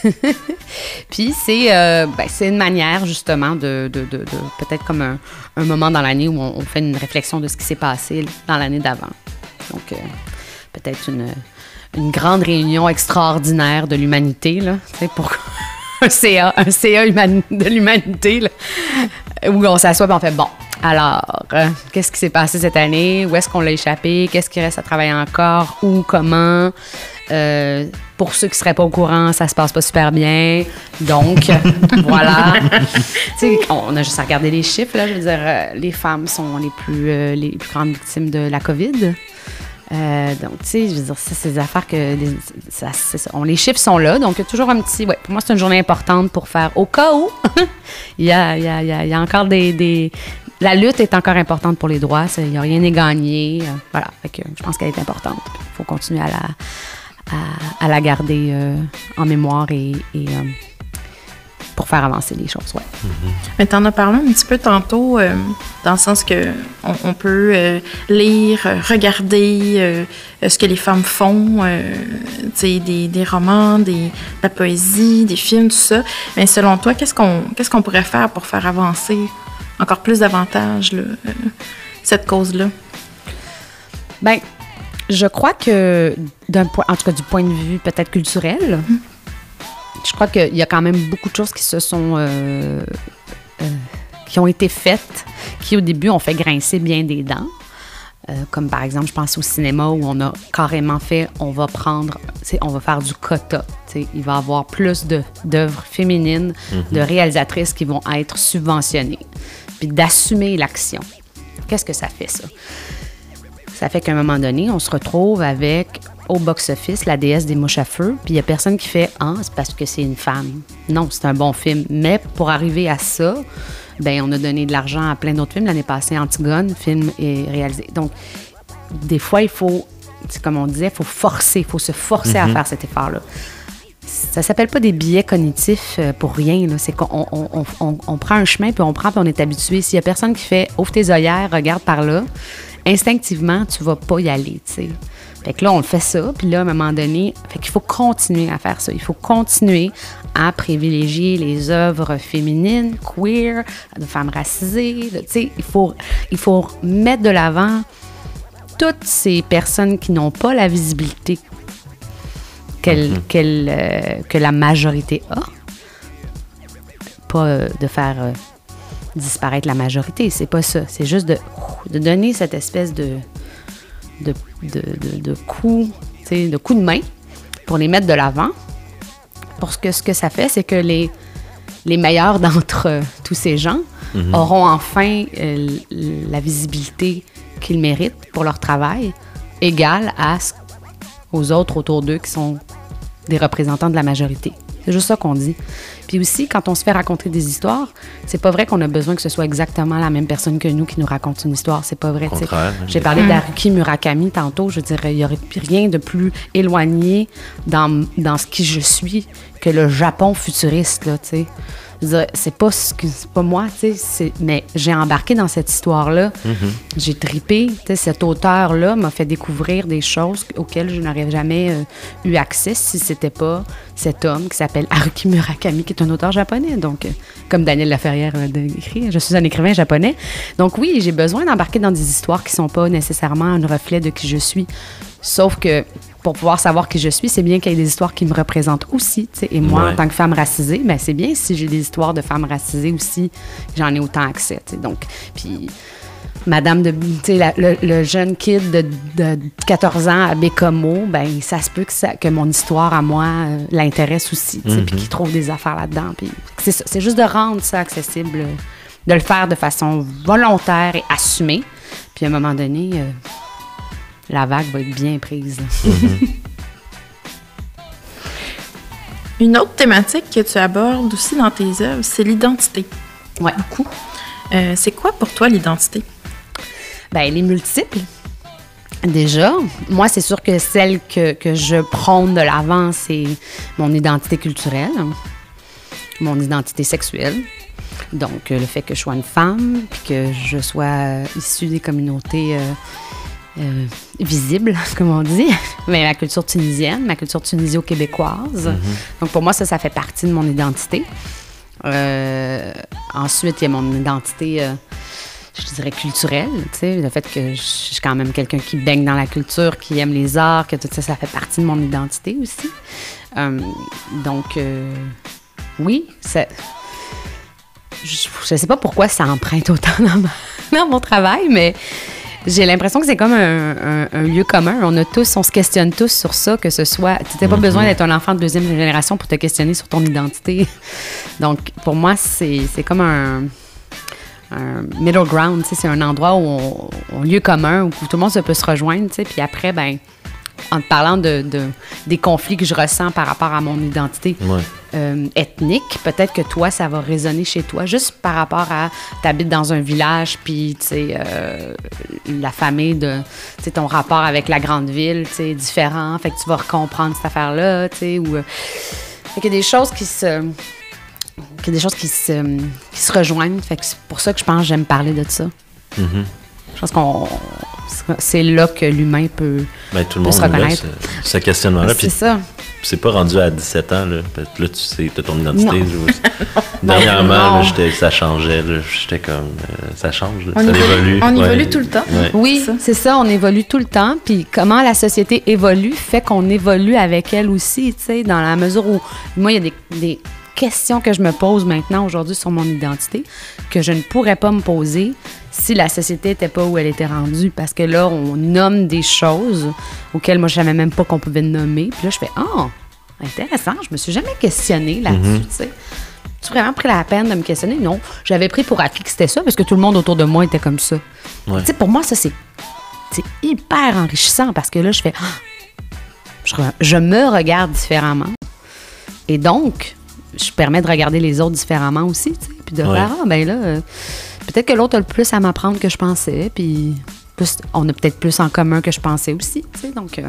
Puis c'est euh, ben, une manière justement de, de- de- peut-être comme un, moment dans l'année où on, fait une réflexion de ce qui s'est passé dans l'année d'avant. Donc euh, peut-être une, une grande réunion extraordinaire de l'humanité, là, pour un CA, un CA de l'humanité, où on s'assoit et on fait bon. Alors, euh, qu'est-ce qui s'est passé cette année? Où est-ce qu'on l'a échappé? Qu'est-ce qui reste à travailler encore? Où? Comment? Euh, pour ceux qui seraient pas au courant, ça se passe pas super bien. Donc, voilà. On a juste à regarder les chiffres. Là, je veux dire, euh, les femmes sont les plus, euh, les plus grandes victimes de la COVID. Donc, tu sais, je veux dire, ça, c'est des affaires que. les- ça, c'est ça. On- les chiffres sont là, donc toujours un petit. Ouais, pour moi, c'est une journée importante pour faire au cas où. il, y a, il, y a, il y a- il y a encore des, des- La lutte est encore importante pour les droits. Il n'y a rien n'est gagné. euh, voilà. Fait que je pense qu'elle est importante. Il faut continuer à la, à, à la garder euh, en mémoire et. et, euh, pour faire avancer les choses, ouais. Mais tu en as parlé un petit peu tantôt, euh, dans le sens que on, on peut euh, lire, regarder euh, ce que les femmes font, euh, tu sais, des, des romans, des, de la poésie, des films, tout ça. Mais selon toi, qu'est-ce qu'on qu'est-ce qu'on pourrait faire pour faire avancer encore plus davantage là, euh, cette cause-là? Ben, je crois que d'un point, en tout cas du point de vue peut-être culturel, je crois qu'il y a quand même beaucoup de choses qui se sont, euh, euh, qui ont été faites, qui au début ont fait grincer bien des dents. Euh, comme par exemple, je pense au cinéma où on a carrément fait, on va prendre, on va faire du quota. Il va y avoir plus d'œuvres féminines, de réalisatrices qui vont être subventionnées. Puis d'assumer l'action. Qu'est-ce que ça fait, ça? Ça fait qu'à un moment donné, on se retrouve avec au box-office la déesse des mouches à feu, puis il n'y a personne qui fait Ah, c'est parce que c'est une femme. Non, c'est un bon film. Mais pour arriver à ça, ben on a donné de l'argent à plein d'autres films. L'année passée, Antigone, film est réalisé. Donc, des fois, il faut, comme on disait, il faut forcer, il faut se forcer à faire cet effort-là. Ça s'appelle pas des biais cognitifs euh, pour rien. là. C'est qu'on on, on- on- on prend un chemin, puis on prend, puis on est habitué. S'il y a personne qui fait ouvre tes œillères, regarde par là, instinctivement, tu vas pas y aller, tu sais. Fait que là, on le fait ça, puis là, à un moment donné, fait qu'il faut continuer à faire ça. Il faut continuer à privilégier les œuvres féminines, queer, de femmes racisées. Tu sais, il faut, il faut mettre de l'avant toutes ces personnes qui n'ont pas la visibilité qu'elle- qu'elle, euh, que la majorité a. Pas euh, de faire euh, disparaître la majorité, c'est pas ça. C'est juste de, de donner cette espèce de, de, de, de, de coup, de coup de main pour les mettre de l'avant. Parce que ce que ça fait, c'est que les, les meilleurs d'entre euh, tous ces gens auront enfin euh, la visibilité qu'ils méritent pour leur travail, égale à ce- aux autres autour d'eux qui sont des représentants de la majorité. C'est juste ça qu'on dit. Puis aussi, quand on se fait raconter des histoires, c'est pas vrai qu'on a besoin que ce soit exactement la même personne que nous qui nous raconte une histoire. C'est pas vrai. tu sais. Contraire, hein. J'ai parlé d'Haruki Murakami tantôt. Je dirais, il y aurait rien de plus éloigné dans, dans ce qui je suis que le Japon futuriste, là, tu sais. C'est pas, c'est pas moi, tu sais, mais j'ai embarqué dans cette histoire-là. J'ai tripé. tu sais, Cet auteur-là m'a fait découvrir des choses auxquelles je n'aurais jamais euh, eu accès si c'était pas cet homme qui s'appelle Haruki Murakami, qui est un auteur japonais. Donc, euh, comme Daniel Laferrière l'a écrit, je suis un écrivain japonais. Donc oui, j'ai besoin d'embarquer dans des histoires qui sont pas nécessairement un reflet de qui je suis. Sauf que pour pouvoir savoir qui je suis, c'est bien qu'il y ait des histoires qui me représentent aussi. Et moi, Ouais. en tant que femme racisée, ben, c'est bien si j'ai des histoires de femmes racisées aussi, j'en ai autant accès. tu sais. Donc, puis Madame de, la- le, le jeune kid de, de 14 ans à Bécomo, ben ça se peut que, ça- que mon histoire à moi euh, l'intéresse aussi, puis qu'il trouve des affaires là-dedans. Puis c'est juste de rendre ça accessible, de le faire de façon volontaire et assumée. Puis à un moment donné, euh, la vague va être bien prise. Une autre thématique que tu abordes aussi dans tes œuvres, c'est l'identité. Ouais. Beaucoup. Euh, c'est quoi pour toi l'identité? Ben, elle est multiple. Déjà, moi, c'est sûr que celle que, que je prône de l'avant, c'est mon identité culturelle, mon identité sexuelle. Donc, euh, le fait que je sois une femme, puis que je sois euh, issue des communautés euh, euh, visibles, comme on dit, mais ma culture tunisienne, ma culture tunisio-québécoise. Donc, pour moi, ça, ça fait partie de mon identité. Euh, ensuite, il y a mon identité, euh, je dirais, culturelle. Tu sais, le fait que je suis quand même quelqu'un qui baigne dans la culture, qui aime les arts, que tout ça, ça fait partie de mon identité aussi. Euh, donc, oui, ça, je ne sais pas pourquoi ça emprunte autant dans, ma- dans mon travail, mais j'ai l'impression que c'est comme un, un- un lieu commun. On a tous, on se questionne tous sur ça, que ce soit. Tu n'as pas besoin d'être un enfant de deuxième génération pour te questionner sur ton identité. Donc, pour moi, c'est comme un, un middle ground. C'est un endroit où on, un lieu commun où tout le monde se peut se rejoindre. Puis après, ben, en te parlant de, de- des conflits que je ressens par rapport à mon identité, Ouais. euh, ethnique, peut-être que toi, ça va résonner chez toi, juste par rapport à t'habites dans un village, puis tu sais, euh, la famille de, tu sais, ton rapport avec la grande ville, tu sais, différent, fait que tu vas comprendre cette affaire-là, tu sais, ou euh, fait qu'il y a des choses qui se, qu'il y a des choses qui se, qui se rejoignent, fait que c'est pour ça que je pense que j'aime parler de ça. Mhm. Je pense qu'on, c'est là que l'humain peut, Ben, tout le Peut monde se reconnaître. ce, ce questionnement-là. c'est Puis ça. c'est pas rendu à 17 ans. Là, Parce que là tu sais, t'as ton identité. Non. je- Dernièrement, là, ça changeait. là. J'étais comme. euh, ça change. là. On ça évolue- évolue. on Ouais. évolue tout le temps. Ouais. Oui, Ça. c'est ça, on évolue tout le temps. Puis comment la société évolue fait qu'on évolue avec elle aussi, tu sais, dans la mesure où, moi, il y a des, des questions que je me pose maintenant, aujourd'hui, sur mon identité, que je ne pourrais pas me poser si la société n'était pas où elle était rendue. Parce que là, on nomme des choses auxquelles moi, je savais même pas qu'on pouvait nommer. Puis là, je fais, ah, intéressant, je me suis jamais questionnée là-dessus, tu sais. Tu vraiment pris la peine de me questionner? Non. J'avais pris pour acquis que c'était ça parce que tout le monde autour de moi était comme ça. Ouais. Tu sais, pour moi, ça, c'est hyper enrichissant parce que là, je fais. Ah! je, me regarde différemment. Et donc, je permets de regarder les autres différemment aussi. tu sais. puis de Ouais. faire, ah, ben là, euh, peut-être que l'autre a le plus à m'apprendre que je pensais, puis plus- on a peut-être plus en commun que je pensais aussi, tu sais, donc... euh,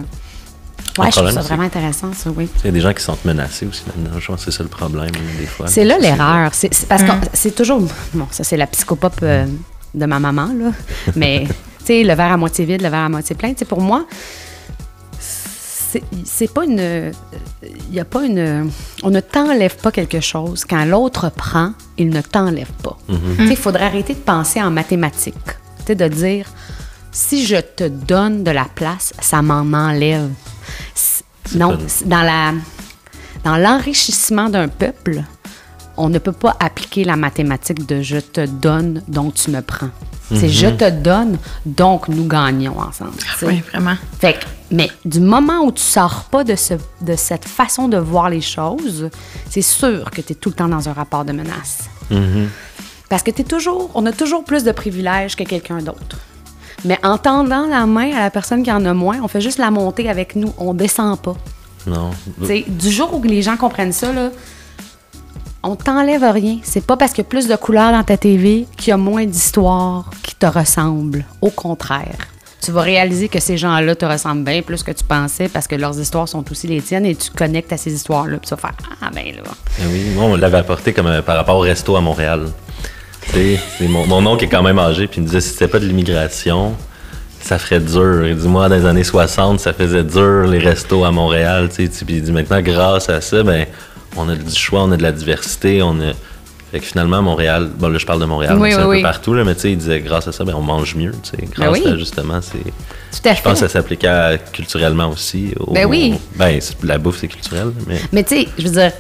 ouais, je trouve ça vraiment intéressant, ça, oui. Il y a des gens qui se sentent menacés aussi là-dedans. Je pense que c'est ça le problème, des fois. C'est là l'erreur. C'est c'est parce que c'est toujours. Bon, ça, c'est la psychopop euh, de ma maman, là. Mais, tu sais, le verre à moitié vide, le verre à moitié plein. Tu sais, pour moi, c'est pas une. Il a pas une. On ne t'enlève pas quelque chose. Quand l'autre prend, il ne t'enlève pas. Sais, il faudrait arrêter de penser en mathématiques. De dire si je te donne de la place, ça m'en enlève. Non, dans la dans l'enrichissement d'un peuple, on ne peut pas appliquer la mathématique de je te donne, donc tu me prends. C'est je te donne, donc nous gagnons ensemble. Oui, vraiment. Fait que, mais du moment où tu sors pas de, ce, de cette façon de voir les choses, c'est sûr que tu es tout le temps dans un rapport de menace. Parce que toujours, on a toujours plus de privilèges que quelqu'un d'autre. Mais en tendant la main à la personne qui en a moins, on fait juste la monter avec nous, on descend pas. Non. T'sais, du jour où les gens comprennent ça, là, on t'enlève rien. C'est pas parce qu'il y a plus de couleurs dans ta TV qu'il y a moins d'histoires qui te ressemblent. Au contraire. Tu vas réaliser que ces gens-là te ressemblent bien plus que tu pensais parce que leurs histoires sont aussi les tiennes et tu connectes à ces histoires-là. Tu vas faire Ah, ben là. Eh oui, moi, on l'avait apporté comme euh, par rapport au resto à Montréal. C'est mon, oncle est quand même âgé, puis il me disait si c'était pas de l'immigration, ça ferait dur. Il dit moi, dans les années 60, ça faisait dur les restos à Montréal. Puis il dit maintenant, grâce à ça, ben, on a du choix, on a de la diversité, on a. Fait que finalement, Montréal, bon là je parle de Montréal, Oui, c'est oui, un oui. peu partout, là, mais tu sais, il disait grâce à ça, ben, on mange mieux, tu sais, grâce à justement, c'est. Tout à Je pense que ça s'appliquait culturellement aussi. au- Ben oui. Ben, la bouffe, c'est culturel, mais. Mais tu sais, je veux dire,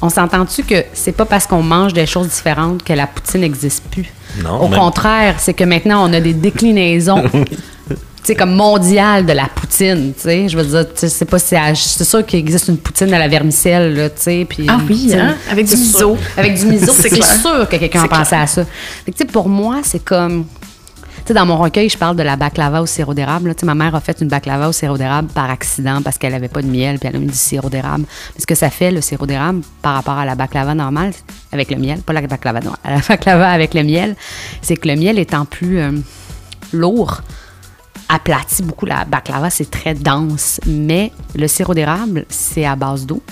on s'entend-tu que c'est pas parce qu'on mange des choses différentes que la poutine n'existe plus? Non, Au même- contraire, c'est que maintenant, on a des déclinaisons. Sais, comme mondiale de la poutine, tu sais. Je veux dire, tu sais, c'est pas si... C'est sûr qu'il existe une poutine à la vermicelle, là, tu sais. Ah oui, hein? Avec du miso. Avec du miso, C'est sûr que quelqu'un a pensé à ça. Fait que, tu sais, pour moi, c'est comme... Tu sais, dans mon recueil, je parle de la baklava au sirop d'érable. Tu sais, ma mère a fait une baklava au sirop d'érable par accident parce qu'elle avait pas de miel, puis elle a mis du sirop d'érable. Mais ce que ça fait, le sirop d'érable, par rapport à la baklava normale, avec le miel, pas la baklava normale, la baklava avec le miel, c'est que le miel étant plus euh, lourd, aplatit beaucoup la baklava, c'est très dense. Mais le sirop d'érable, c'est à base d'eau.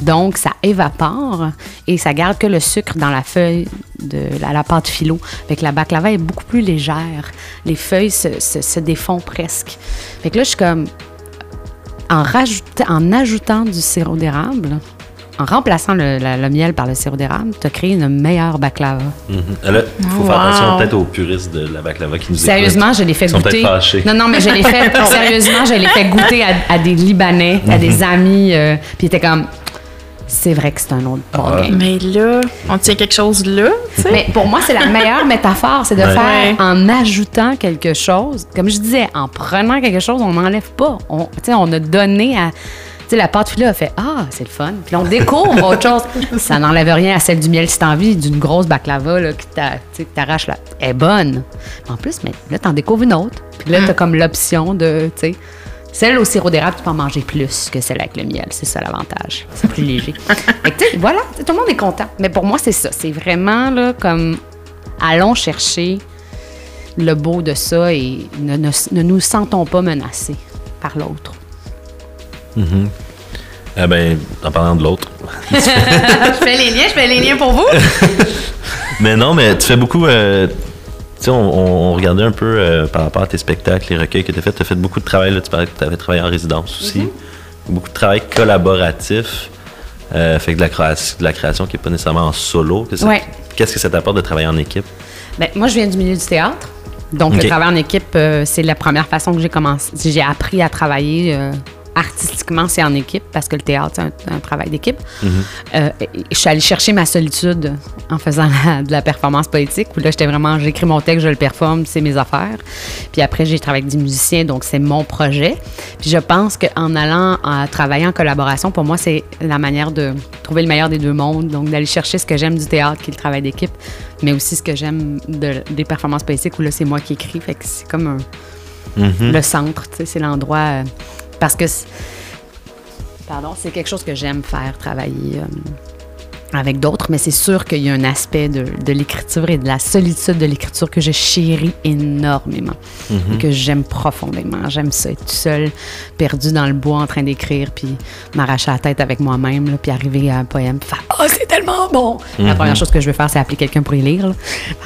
Donc, ça évapore et ça garde que le sucre dans la feuille de la, la pâte philo. Fait que la baklava est beaucoup plus légère. Les feuilles se, se- se défont presque. Fait que là, je suis comme... En, rajoutant, en ajoutant du sirop d'érable, en remplaçant le, la- le miel par le sirop d'érable, tu as créé une meilleure baklava. Là, il faut faire Wow. attention peut-être aux puristes de la baklava qui nous Sérieusement, écoutent. je l'ai fait Ils sont goûter. peut-être fâchés. Non, non, mais je l'ai fait. sérieusement, je l'ai fait goûter à, à des Libanais, à des amis. euh, puis ils étaient comme. C'est vrai que c'est un autre bon Ah. game. Mais là, on tient quelque chose là, tu sais. Mais pour moi, c'est la meilleure métaphore, c'est de Ouais. faire Ouais. en ajoutant quelque chose. Comme je disais, en prenant quelque chose, on n'enlève pas. On, tu sais, on a donné à. Sais, la pâte a fait Ah, c'est le fun. Puis là, on découvre autre chose. Ça n'enlève rien à celle du miel si t'as envie d'une grosse baklava là, qui t'arrache là. Elle est bonne. En plus, mais là, t'en découvres une autre. Puis là, t'as comme l'option de. Tu sais, celle au sirop d'érable, tu peux en manger plus que celle avec le miel. C'est ça l'avantage. C'est plus léger. Fait que, tu sais, voilà, tout le monde est content. Mais pour moi, c'est ça. C'est vraiment là, comme allons chercher le beau de ça et ne, ne- ne nous sentons pas menacés par l'autre. Ah ben, en parlant de l'autre. je fais les liens, je fais les liens pour vous. Mais non, mais tu fais beaucoup. euh, tu sais, on, regardait un peu euh, par rapport à tes spectacles, les recueils que tu as fait. Tu as fait beaucoup de travail. Là, tu parlais que tu avais travaillé en résidence aussi. Beaucoup de travail collaboratif. Euh, fait que de la, création, de la création qui n'est pas nécessairement en solo. Ouais. Qu'est-ce que ça t'apporte de travailler en équipe? Ben, moi, je viens du milieu du théâtre. Donc, le travail en équipe, c'est la première façon que j'ai commencé. J'ai appris à travailler artistiquement, c'est en équipe, parce que le théâtre, c'est un, un travail d'équipe. Euh, et- et je suis allée chercher ma solitude en faisant la- de la performance poétique, où là, j'étais vraiment, j'écris mon texte, je le performe, c'est mes affaires. Puis après, j'ai travaillé avec des musiciens, donc c'est mon projet. Puis je pense qu'en allant à travailler en collaboration, pour moi, c'est la manière de trouver le meilleur des deux mondes, donc d'aller chercher ce que j'aime du théâtre, qui est le travail d'équipe, mais aussi ce que j'aime de- des performances poétiques, où là, c'est moi qui écris, fait que c'est comme un, Mhm. le centre, c'est l'endroit. euh, parce que. c'est- Pardon, c'est quelque chose que j'aime faire, travailler. euh, avec d'autres, mais c'est sûr qu'il y a un aspect de, de l'écriture et de la solitude de l'écriture que je chéris énormément et que j'aime profondément. J'aime ça, être tout seul, perdu dans le bois en train d'écrire, puis m'arracher la tête avec moi-même, puis arriver à un poème, puis faire « Oh, c'est tellement bon! La première chose que je veux faire, c'est appeler quelqu'un pour y lire.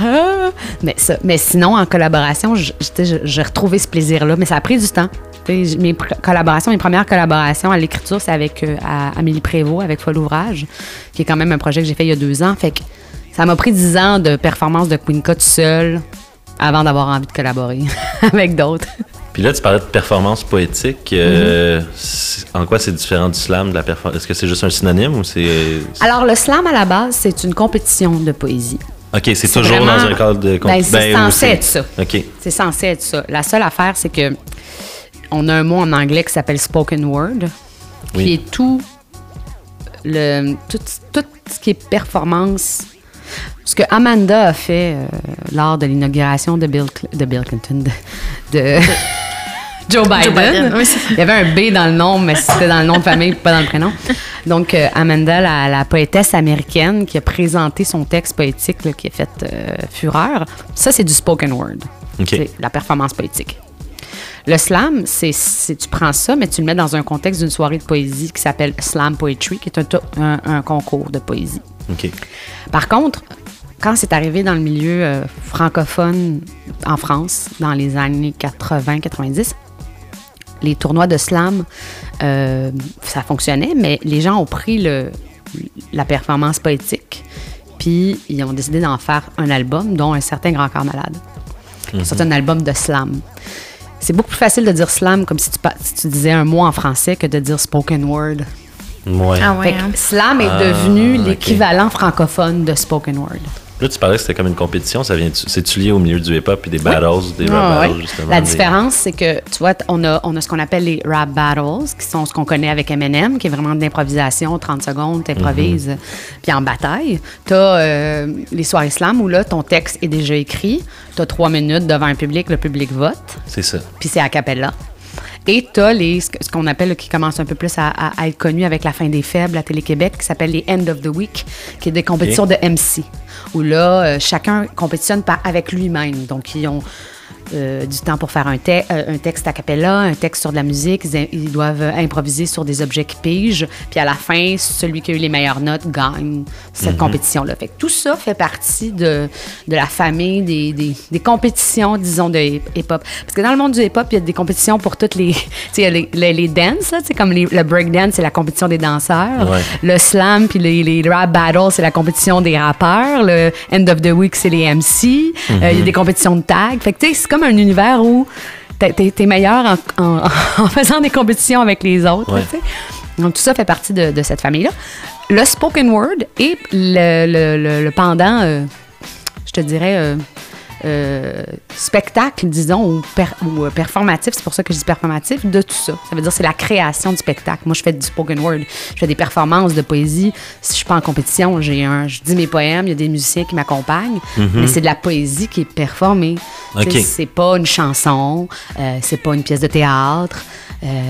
Ah! Mais, ça, mais sinon, en collaboration, j'ai retrouvé ce plaisir-là, mais ça a pris du temps. Mes collaborations, mes premières collaborations à l'écriture, c'est avec euh, à- Amélie Prévost, avec Folle Ouvrage, qui est quand même un projet que j'ai fait il y a deux ans. Fait que ça m'a pris dix ans de performance de Queen Cut seul avant d'avoir envie de collaborer avec d'autres. Puis là, tu parlais de performance poétique. euh, Mhm. c'est- En quoi c'est différent du slam de la performance Est-ce que c'est juste un synonyme ou c'est. Alors, le slam, à la base, c'est une compétition de poésie. Ok, c'est toujours vraiment- dans un cadre de. comp- Ben, c'est censé être ça. Ok. C'est censé être ça. La seule affaire, c'est que on a un mot en anglais qui s'appelle spoken word, qui Oui. est tout le tout, tout ce qui est performance. Ce que Amanda a fait euh, lors de l'inauguration de Bill, Cl- de Bill Clinton, de, de Joe Biden. Oui. Il y avait un B dans le nom, mais c'était dans le nom de famille, pas dans le prénom. Donc, euh, Amanda, la, la poétesse américaine qui a présenté son texte poétique, là, qui a fait euh, fureur, ça, c'est du spoken word. C'est la performance poétique. Le slam, c'est tu prends ça, mais tu le mets dans un contexte d'une soirée de poésie qui s'appelle Slam Poetry, qui est un, to- un- un concours de poésie. Par contre, quand c'est arrivé dans le milieu euh, francophone en France, dans les années 80-90, les tournois de slam, euh, ça fonctionnait, mais les gens ont pris le, la performance poétique, puis ils ont décidé d'en faire un album, dont un certain Grand Corps Malade. C'est un album de slam. C'est beaucoup plus facile de dire slam comme si tu, pa- si tu disais un mot en français que de dire spoken word. Ouais. Ah ouais. Fait que hein. slam est Ah, devenu l'équivalent francophone de spoken word. Là, tu parlais que c'était comme une compétition. Ça vient, c'est-tu lié au milieu du hip-hop et des battles, des Ah, rap ouais. battles, justement? La différence, c'est que, tu vois, on a, on a ce qu'on appelle les rap battles, qui sont ce qu'on connaît avec Eminem, qui est vraiment de l'improvisation, 30 secondes, t'improvises, Mhm. puis en bataille. Tu as les soirées slam où là, ton texte est déjà écrit, tu as trois minutes devant un public, le public vote, C'est ça. puis c'est a cappella. Et tu as les, ce qu'on appelle, qui commence un peu plus à, à- à être connu avec la fin des faibles à Télé-Québec, qui s'appelle les End of the Week, qui est des compétitions de MC, où là, euh, chacun compétitionne par, avec lui-même. Donc, ils ont euh, du temps pour faire un, te- euh, un texte a cappella, un texte sur de la musique. Ils, ils doivent improviser sur des objets qui pigent. Puis à la fin, celui qui a eu les meilleures notes gagne cette compétition-là. Fait que tout ça fait partie de, de la famille des, des, des compétitions, disons, de hip- hip-hop. Parce que dans le monde du hip-hop, il y a des compétitions pour toutes les... Tu sais, les, les, les dances, là, comme les- le breakdance, c'est la compétition des danseurs. Ouais. Le slam, puis les, les rap battles, c'est la compétition des rappeurs. Le end of the week, c'est les MC. Euh, Il y a des compétitions de tag. Fait que, tu sais, c'est comme un univers où t'es- t'es meilleur en, en- en faisant des compétitions avec les autres. Ouais. Donc, tout ça fait partie de, de cette famille-là. Le spoken word et le, le- le- le pendant, euh, je te dirais, euh, euh, spectacle, disons, ou, per- ou, euh, performatif, c'est pour ça que je dis performatif, de tout ça. Ça veut dire c'est la création du spectacle. Moi, je fais du spoken word, je fais des performances de poésie. Si je suis pas en compétition, j'ai un, je dis mes poèmes, il y a des musiciens qui m'accompagnent, mais c'est de la poésie qui est performée. C'est pas une chanson, euh, c'est pas une pièce de théâtre,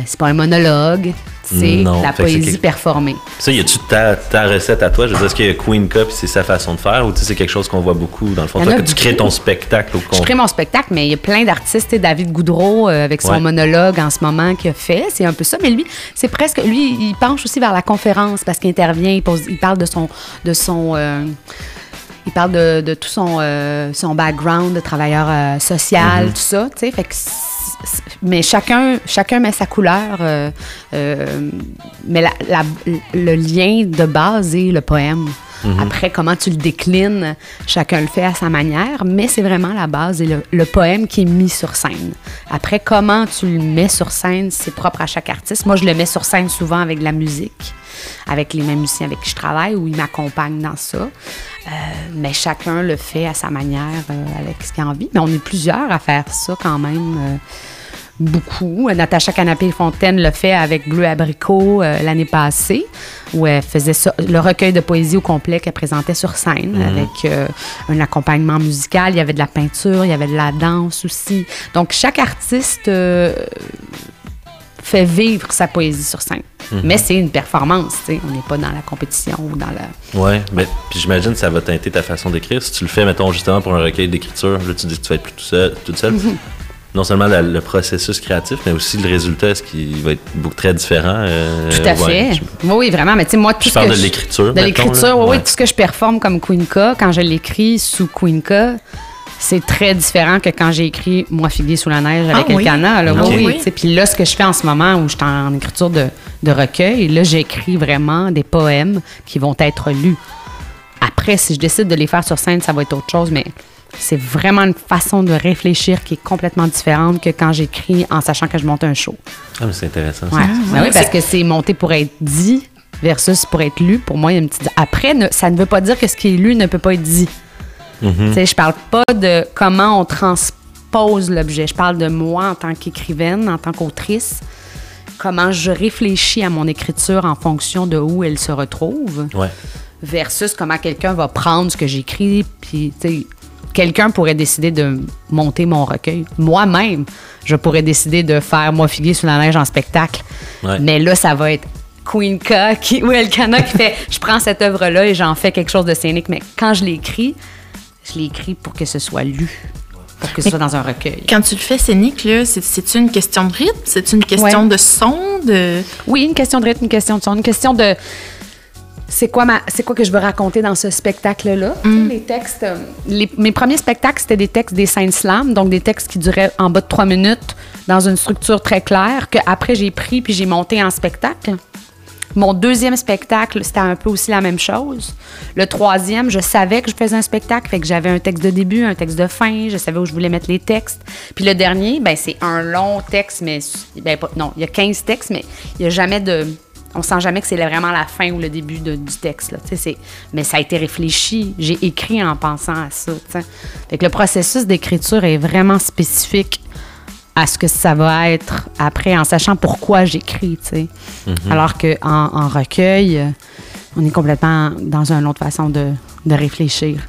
c'est pas un monologue, c'est la que poésie performée. Ça, y a-tu ta, ta recette à toi? Je veux dire, est-ce qu'il a Queen Cup c'est sa façon de faire ou c'est quelque chose qu'on voit beaucoup dans le fond? Toi, a que tu crées ton spectacle au Je crée mon spectacle, mais il y a plein d'artistes. David Goudreau, euh, avec son Ouais. monologue en ce moment, qui a fait, c'est un peu ça. Mais lui, c'est presque. Lui, il penche aussi vers la conférence parce qu'il intervient, il, pose, il parle de son. De son euh, il parle de, de tout son, euh, son background de travailleur euh, social, tout ça, tu sais. Fait que mais chacun, chacun met sa couleur. euh, euh, mais la- la- le lien de base est le poème. Après, comment tu le déclines, chacun le fait à sa manière, mais c'est vraiment la base et le, poème qui est mis sur scène. Après, comment tu le mets sur scène, c'est propre à chaque artiste. Moi, je le mets sur scène souvent avec de la musique, avec les mêmes musiciens avec qui je travaille, où ils m'accompagnent dans ça. Euh, mais chacun le fait à sa manière, euh, avec ce qu'il a envie. Mais on est plusieurs à faire ça quand même. euh, beaucoup. Natacha Canapé-Fontaine le fait avec Bleu Abricot l'année passée, où elle faisait ça, le recueil de poésie au complet qu'elle présentait sur scène avec euh, un accompagnement musical. Il y avait de la peinture, il y avait de la danse aussi. Donc, chaque artiste euh, fait vivre sa poésie sur scène. Mais c'est une performance, tu sais. On n'est pas dans la compétition ou dans la. Ouais, mais puis j'imagine que ça va teinter ta façon d'écrire. Si tu le fais, mettons, justement pour un recueil d'écriture, là, tu dis que tu vas être plus tout seul, toute seule. Non seulement la- le processus créatif, mais aussi le résultat, ce qui va être beaucoup très différent. euh, Tout à ouais. fait. Oui, oui, vraiment. Mais tu sais, moi, tout Je ce parle que de je- l'écriture, De l'écriture, oui, oui. Ouais. Tout ce que je performe comme Queen K, quand je l'écris sous Queen K, c'est très différent que quand j'ai écrit Moi, figuier sous la neige avec Ah, oui? Elkana. Là, oui. Puis là, ce que je fais en ce moment où je suis en écriture de, de recueil, là, j'écris vraiment des poèmes qui vont être lus. Après, si je décide de les faire sur scène, ça va être autre chose, mais c'est vraiment une façon de réfléchir qui est complètement différente que quand j'écris en sachant que je monte un show. Ah, mais c'est intéressant. ça. Ouais. Ben oui, parce que c'est monté pour être dit versus pour être lu. Pour moi, il y a une petite. Après, ne- ça ne veut pas dire que ce qui est lu ne peut pas être dit. Tu sais, je parle pas de comment on transpose l'objet. Je parle de moi en tant qu'écrivaine, en tant qu'autrice. Comment je réfléchis à mon écriture en fonction de où elle se retrouve Ouais. versus comment quelqu'un va prendre ce que j'écris. Puis, quelqu'un pourrait décider de monter mon recueil. Moi-même, je pourrais décider de faire Moi figuer sous la neige en spectacle. Ouais. Mais là, ça va être Queen K qui, ou Elkana qui fait je prends cette œuvre-là et j'en fais quelque chose de scénique. Mais quand je l'écris, je l'écris pour que ce soit lu, pour que ce soit dans un recueil. Quand tu le fais scénique, là, c'est- c'est-tu une question de rythme? C'est une question Ouais. de son? De... Oui, une question de rythme, une question de son, une question de c'est quoi ma c'est quoi que je veux raconter dans ce spectacle là les textes euh, les- mes premiers spectacles c'était des textes des scènes slam donc des textes qui duraient en bas de trois minutes dans une structure très claire que après j'ai pris puis j'ai monté en spectacle mon deuxième spectacle, c'était un peu aussi la même chose. Le troisième, je savais que je faisais un spectacle, fait que j'avais un texte de début, un texte de fin, je savais où je voulais mettre les textes. Puis le dernier, ben c'est un long texte, mais ben, pas- non, il y a 15 textes, mais il y a jamais de on sent jamais que c'est vraiment la fin ou le début de- du texte. Là, mais ça a été réfléchi. J'ai écrit en pensant à ça. Fait que le processus d'écriture est vraiment spécifique à ce que ça va être après, en sachant pourquoi j'écris. sais. Alors qu'en en recueil, on est complètement dans une autre façon de, de réfléchir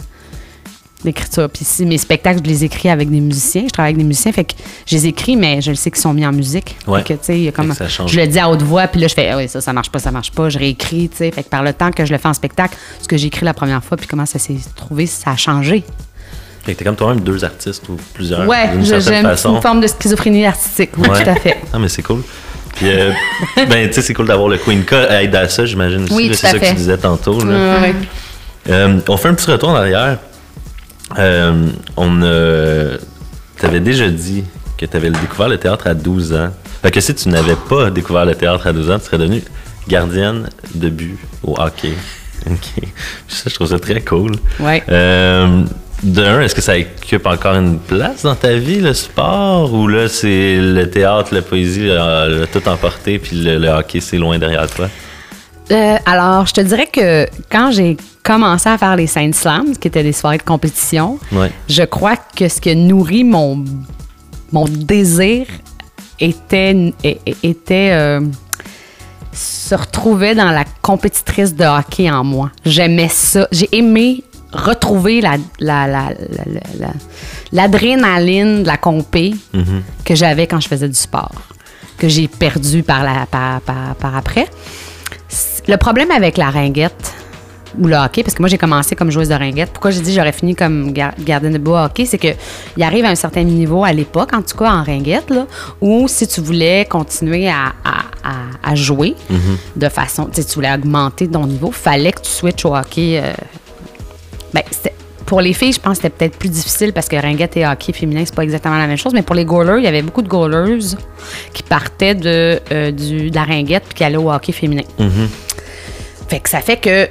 l'écriture. Puis si mes spectacles, je les écris avec des musiciens, je travaille avec des musiciens, fait que je les écris, mais je le sais qu'ils sont mis en musique. Ouais. Fait que, y a comme, Fait que je le dis à haute voix, puis là, je fais, ah oui, ça, ça marche pas, ça marche pas, je réécris, tu sais. Fait que par le temps que je le fais en spectacle, ce que j'ai écrit la première fois, puis comment ça s'est trouvé, ça a changé. Fait que t'es comme toi-même deux artistes ou plusieurs. ouais, j'aime façon. une forme de schizophrénie artistique. Oui, Ouais. tout à fait. Ah, mais c'est cool. Puis, euh, ben, tu sais, c'est cool d'avoir le Queen K aide à ça, j'imagine aussi. Oui, c'est ça que fait. tu disais tantôt. là. Ouais, ouais. Euh, on fait un petit retour en arrière. Euh, on euh, t'avais déjà dit que tu avais découvert le théâtre à 12 ans. Fait que si tu n'avais pas découvert le théâtre à 12 ans, tu serais devenue gardienne de but au hockey. OK. Ça, je trouve ça très cool. Ouais. Euh, de un, est-ce que ça occupe encore une place dans ta vie, le sport, ou là, c'est le théâtre, la poésie, l'a l'a tout emporté, puis le, le hockey, c'est loin derrière toi? Euh, alors, je te dirais que quand j'ai commencé à faire les scènes slams, qui étaient des soirées de compétition, Ouais. je crois que ce qui nourrit mon, mon désir était, était euh, se retrouver dans la compétitrice de hockey en moi. J'aimais ça. J'ai aimé retrouver la, la, la, la- la- la- l'adrénaline de la compé que j'avais quand je faisais du sport, que j'ai perdu par, la, par, par, par après. Le problème avec la ringuette ou le hockey, parce que moi j'ai commencé comme joueuse de ringuette. Pourquoi j'ai dit j'aurais fini comme gar- gardienne de bois hockey, c'est que il arrive à un certain niveau à l'époque, en tout cas en ringuette, là, où si tu voulais continuer à, à- à- à jouer de façon, tu voulais augmenter ton niveau, fallait que tu switches au hockey. euh, ben, c'était- pour les filles, je pense que c'était peut-être plus difficile parce que ringuette et hockey féminin, c'est pas exactement la même chose. Mais pour les goalers, il y avait beaucoup de goalers qui partaient de, euh, du, de la ringuette puis qui allaient au hockey féminin. Fait que ça fait que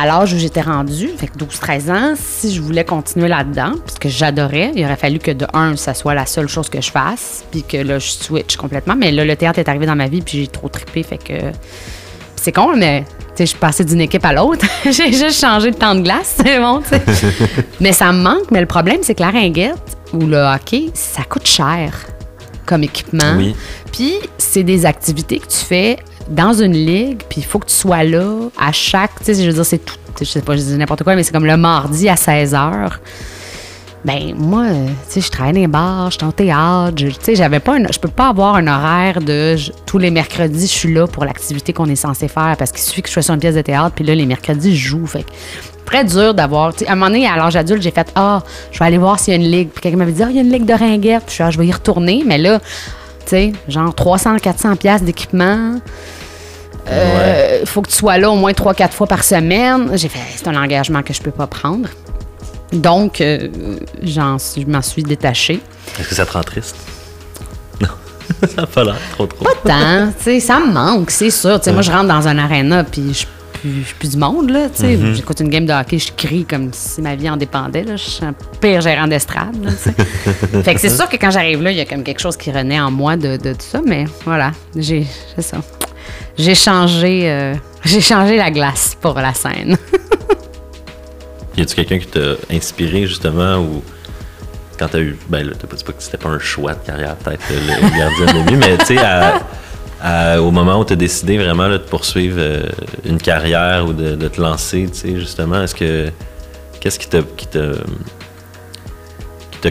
à l'âge où j'étais rendue, fait que 12-13 ans, si je voulais continuer là-dedans, parce que j'adorais, il aurait fallu que de un, ça soit la seule chose que je fasse, puis que là, je switch complètement. Mais là, le théâtre est arrivé dans ma vie, puis j'ai trop trippé, fait que c'est con, mais tu sais, je suis passée d'une équipe à l'autre. J'ai juste changé de temps de glace, c'est bon, tu sais. mais ça me manque. Mais le problème, c'est que la ringuette ou le hockey, ça coûte cher comme équipement. Oui. Puis c'est des activités que tu fais dans une ligue, puis il faut que tu sois là à chaque. Tu sais, je veux dire, c'est tout. Je sais pas, je dis n'importe quoi, mais c'est comme le mardi à 16 h. Ben moi, euh, tu sais, je travaille dans les bars, je suis en théâtre, tu sais, j'avais pas je peux pas avoir un horaire de tous les mercredis, je suis là pour l'activité qu'on est censé faire parce qu'il suffit que je sois sur une pièce de théâtre, puis là les mercredis je joue, fait très dur d'avoir. À un moment donné, à l'âge adulte, j'ai fait ah, je vais aller voir s'il y a une ligue, puis quelqu'un m'avait dit ah, il y a une ligue de ringuettes, puis je, suis, Ah, je vais y retourner, mais là, tu sais, genre 300, 400 pièces d'équipement. Euh, Il faut que tu sois là au moins 3-4 fois par semaine. J'ai fait, c'est un engagement que je peux pas prendre. Donc, euh, j'en je m'en suis détachée. Est-ce que ça te rend triste? Non. ça n'a pas l'air trop trop. Pas tant, ça me manque, c'est sûr. Moi, je rentre dans un aréna, puis je suis plus- je suis plus du monde, là, sais. J'écoute une game de hockey, je crie comme si ma vie en dépendait, là. Je suis un pire gérant d'estrade, là, fait que c'est sûr que quand j'arrive là, il y a comme quelque chose qui renaît en moi de, de tout ça, mais voilà, j'ai, c'est ça. J'ai changé, euh, j'ai changé la glace pour la scène. Y a-tu quelqu'un qui t'a inspiré justement ou quand t'as eu. Ben là, t'as pas dit pas que c'était pas un choix de carrière, peut-être le gardien de but, mais tu sais, au moment où t'as décidé vraiment là, de poursuivre euh, une carrière ou de, te lancer, tu sais, justement, est-ce que. Qu'est-ce qui t'a.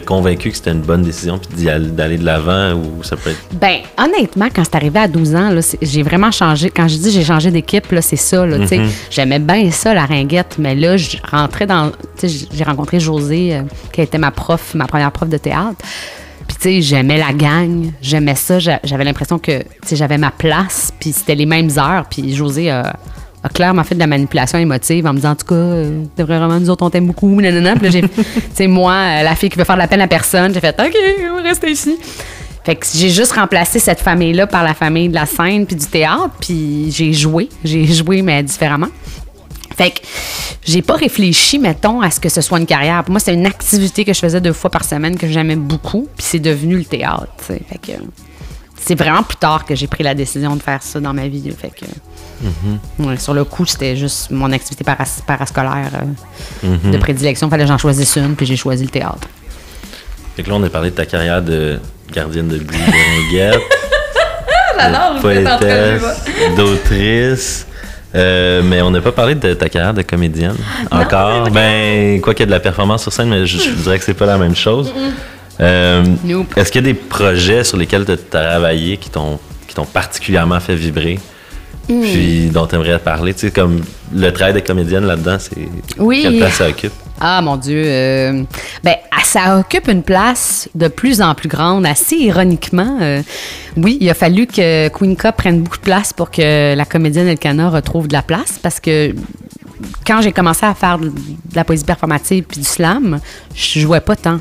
T'a convaincu que c'était une bonne décision puis d'aller de l'avant ou ça peut être. Ben, honnêtement, quand c'est arrivé à 12 ans, j'ai vraiment changé. Quand je dis j'ai changé d'équipe, là, c'est ça. Là, sais. J'aimais bien ça, la ringuette, mais là, je rentrais dans. J'ai rencontré José, euh, qui était ma prof, ma première prof de théâtre. Puis, tu sais, j'aimais la gang, j'aimais ça. j'a- J'avais l'impression que, tu sais, j'avais ma place, puis c'était les mêmes heures. Puis, José a, a clairement fait de la manipulation émotive en me disant, en tout cas, euh, vraiment, nous autres, on t'aime beaucoup, nanana. Puis là, j'ai, moi, euh, la fille qui veut faire de la peine à personne, j'ai fait, OK, on va rester ici. Fait que j'ai juste remplacé cette famille-là par la famille de la scène puis du théâtre, puis j'ai joué. J'ai joué, mais différemment. Fait que j'ai pas réfléchi, mettons, à ce que ce soit une carrière. Pour moi, c'était une activité que je faisais deux fois par semaine que j'aimais beaucoup, puis c'est devenu le théâtre. tu sais. Fait que c'est vraiment plus tard que j'ai pris la décision de faire ça dans ma vie. Fait que ouais, sur le coup, c'était juste mon activité paras- parascolaire euh, de prédilection. Fallait que j'en choisisse une, puis j'ai choisi le théâtre. Fait que là, on a parlé de ta carrière de gardienne de but, de ringuette. De poétesse, d'autrice. Euh, mais on n'a pas parlé de ta carrière de comédienne encore. Ben, quoi qu'il y ait de la performance sur scène, mais je, je dirais que c'est pas la même chose. Nope. Est-ce qu'il y a des projets sur lesquels tu as travaillé qui t'ont particulièrement fait vibrer? Hmm. Puis dont tu aimerais parler, tu sais, comme le travail de comédienne là-dedans, c'est. Oui. Quelle place ça occupe? Ah mon Dieu. euh, ben, ah, ça occupe une place de plus en plus grande, assez ironiquement. euh, oui, il a fallu que Queen Cup prenne beaucoup de place pour que la comédienne Elkana retrouve de la place parce que quand j'ai commencé à faire de de la poésie performative puis du slam, je jouais pas tant.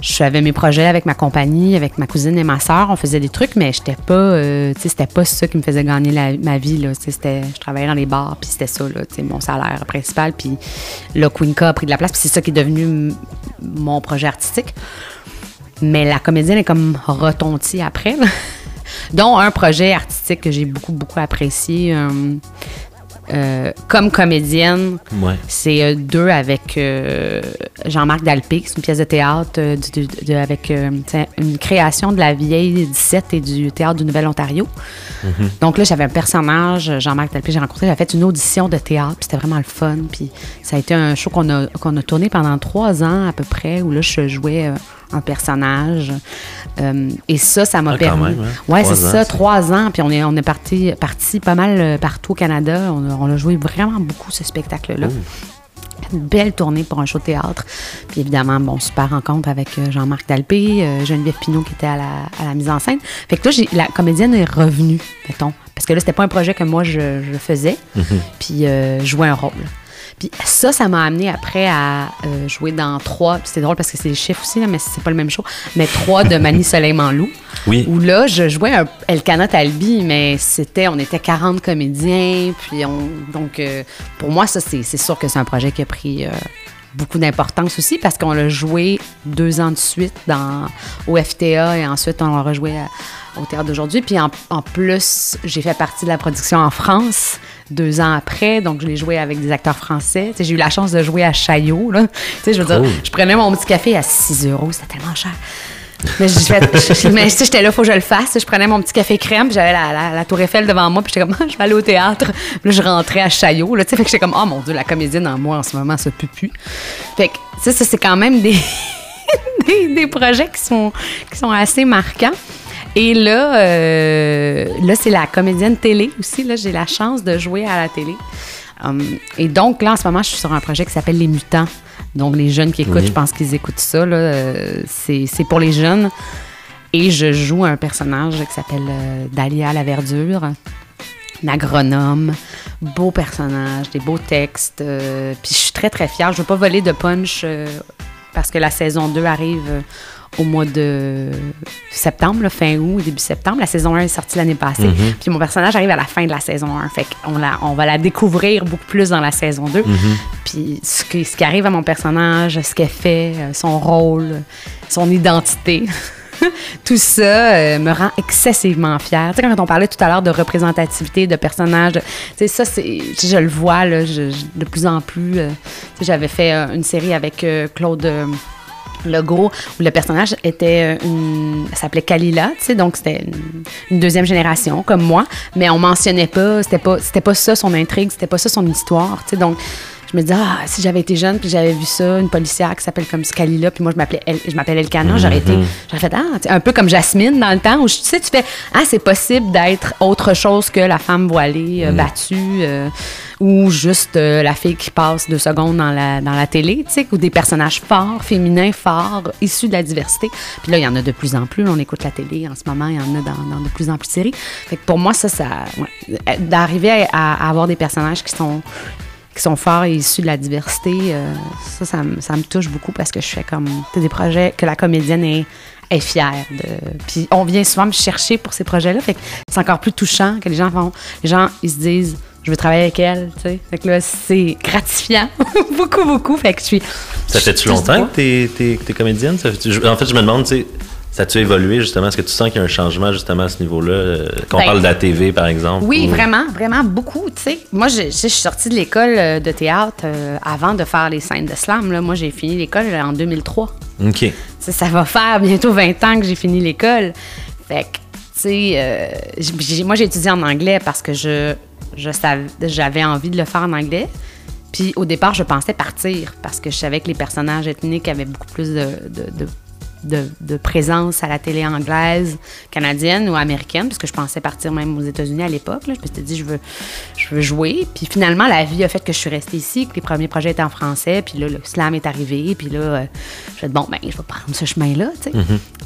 J'avais mes projets avec ma compagnie, avec ma cousine et ma sœur. On faisait des trucs, mais j'étais pas, euh, c'était pas ça qui me faisait gagner ma vie. Là. C'était, je travaillais dans les bars, puis c'était ça, là, mon salaire principal. Puis le Queenca a pris de la place, puis c'est ça qui est devenu mon projet artistique. Mais la comédienne est comme retontie après, dont un projet artistique que j'ai beaucoup, beaucoup apprécié. euh, euh, comme comédienne, Ouais. c'est euh, deux avec euh, Jean-Marc Dalpé, c'est une pièce de théâtre du- de- avec une création de la vieille 17 et du théâtre du Nouvel-Ontario. Donc là, j'avais un personnage, Jean-Marc Dalpé, j'ai rencontré, j'avais fait une audition de théâtre, puis c'était vraiment le fun. Puis ça a été un show qu'on a, qu'on a tourné pendant trois ans à peu près, où là, je jouais un personnage. Euh, et ça, ça m'a Ah, quand permis. même, hein? Ouais, c'est ça, trois ans. Puis on est, on est parti, parti pas mal euh, partout au Canada. On a, on a joué vraiment beaucoup ce spectacle-là. Une belle tournée pour un show de théâtre. Puis évidemment, bon, super rencontre avec euh, Jean-Marc Dalpé, euh, Geneviève Pinault qui était à la, à la mise en scène. Fait que là, j'ai- la comédienne est revenue, mettons. Parce que là, c'était pas un projet que moi, je, je faisais. Puis euh, jouer un rôle. Puis ça, ça m'a amené après à euh, jouer dans trois. puis C'est drôle parce que c'est des chiffres aussi, là, mais c'est pas le même show. Mais trois de Mani Soleil Manlou. Oui. Où là, je jouais un Elkanah Talbi, mais c'était, on était 40 comédiens. Puis on, donc, euh, pour moi, ça, c'est, c'est sûr que c'est un projet qui a pris euh, beaucoup d'importance aussi parce qu'on l'a joué deux ans de suite dans, au FTA et ensuite on l'a rejoué à- au théâtre d'aujourd'hui. Puis en, en plus, j'ai fait partie de la production en France deux ans après, donc je l'ai joué avec des acteurs français. J'ai eu la chance de jouer à Chaillot. Là. Je veux Cool. dire, je prenais mon petit café à 6 euros, c'était tellement cher. Mais mais tu sais, j'étais là, faut que je le fasse. Je prenais mon petit café crème, puis j'avais la, la- la Tour Eiffel devant moi, puis j'étais comme, je vais aller au théâtre. Puis là, je rentrais à Chaillot, là, tu sais, fait que j'étais comme, oh mon Dieu, la comédienne en moi en ce moment, ça pue plus. Fait que, tu sais, ça, c'est quand même des, des, des projets qui sont, qui sont assez marquants. Et là, euh, là c'est la comédienne télé aussi. Là, j'ai la chance de jouer à la télé. Hum, et donc, là, en ce moment, je suis sur un projet qui s'appelle Les Mutants. Donc, les jeunes qui écoutent, Oui. je pense qu'ils écoutent ça. là. Euh, c'est c'est pour les jeunes. Et je joue un personnage qui s'appelle euh, Dahlia la Verdure, une agronome, beau personnage, des beaux textes. euh, puis je suis très, très fière. Je ne veux pas voler de punch euh, parce que la saison 2 arrive euh, au mois de septembre, là, fin août, début septembre. La saison 1 est sortie l'année passée. Puis mon personnage arrive à la fin de la saison 1. Fait qu'on la, on va la découvrir beaucoup plus dans la saison 2. Puis ce qui, ce qui arrive à mon personnage, ce qu'elle fait, euh, son rôle, son identité. tout ça euh, me rend excessivement fière. Tu sais, quand on parlait tout à l'heure de représentativité, de personnages, de- tu sais, ça, c'est, je, le vois là, je- je- de plus en plus. euh, tu sais, j'avais fait euh, une série avec Claude. Euh, Legault, où le personnage était euh, une. s'appelait Kalila, tu sais, donc c'était une, une deuxième génération, comme moi, mais on mentionnait pas, c'était pas, c'était pas ça son intrigue, c'était pas ça son histoire, tu sais, donc je me disais, ah, si j'avais été jeune, puis j'avais vu ça, une policière qui s'appelle comme Kalila, puis moi je m'appelais, El- je m'appelle Elkana, j'aurais été, j'aurais fait, ah, un peu comme Jasmine dans le temps, où tu sais, tu fais, ah, c'est possible d'être autre chose que la femme voilée, euh, battue, euh, ou juste euh, la fille qui passe deux secondes dans la, dans la télé, tu sais, ou des personnages forts, féminins, forts, issus de la diversité. Puis là, il y en a de plus en plus. On écoute la télé en ce moment, il y en a dans, dans de plus en plus de séries. Fait que pour moi, ça, ça ouais, d'arriver à, à avoir des personnages qui sont qui sont forts et issus de la diversité, euh, ça, ça, me- ça me touche beaucoup parce que je fais comme des projets que la comédienne est, est fière de. Puis on vient souvent me chercher pour ces projets-là, fait que c'est encore plus touchant que les gens font. Les gens, ils se disent, je veux travailler avec elle, tu sais. Fait que là, c'est gratifiant, beaucoup, beaucoup. Fait que je suis. Ça fait-tu longtemps que t'es, t'es comédienne? Ça en fait, je me demande, tu sais, ça a-tu évolué justement? Est-ce que tu sens qu'il y a un changement justement à ce niveau-là? euh, Quand on Ben, parle de la TV, par exemple? Oui, ou- vraiment, vraiment beaucoup. Tu sais, moi, je, suis sortie de l'école euh, de théâtre euh, avant de faire les scènes de slam. Là. Moi, j'ai fini l'école en 2003. OK. Ça va faire bientôt 20 ans que j'ai fini l'école. Fait que, tu sais, euh, moi, j'ai étudié en anglais parce que je, je sav- j'avais envie de le faire en anglais. Puis au départ, je pensais partir parce que je savais que les personnages ethniques avaient beaucoup plus de, de, de- de- de présence à la télé anglaise, canadienne ou américaine, parce que je pensais partir même aux États-Unis à l'époque. Je me suis dit, je veux, je veux jouer. Puis finalement, la vie a fait que je suis restée ici, que les premiers projets étaient en français. Puis là, le slam est arrivé. Puis là, euh, je me bon, ben, je vais prendre ce chemin-là. tu sais.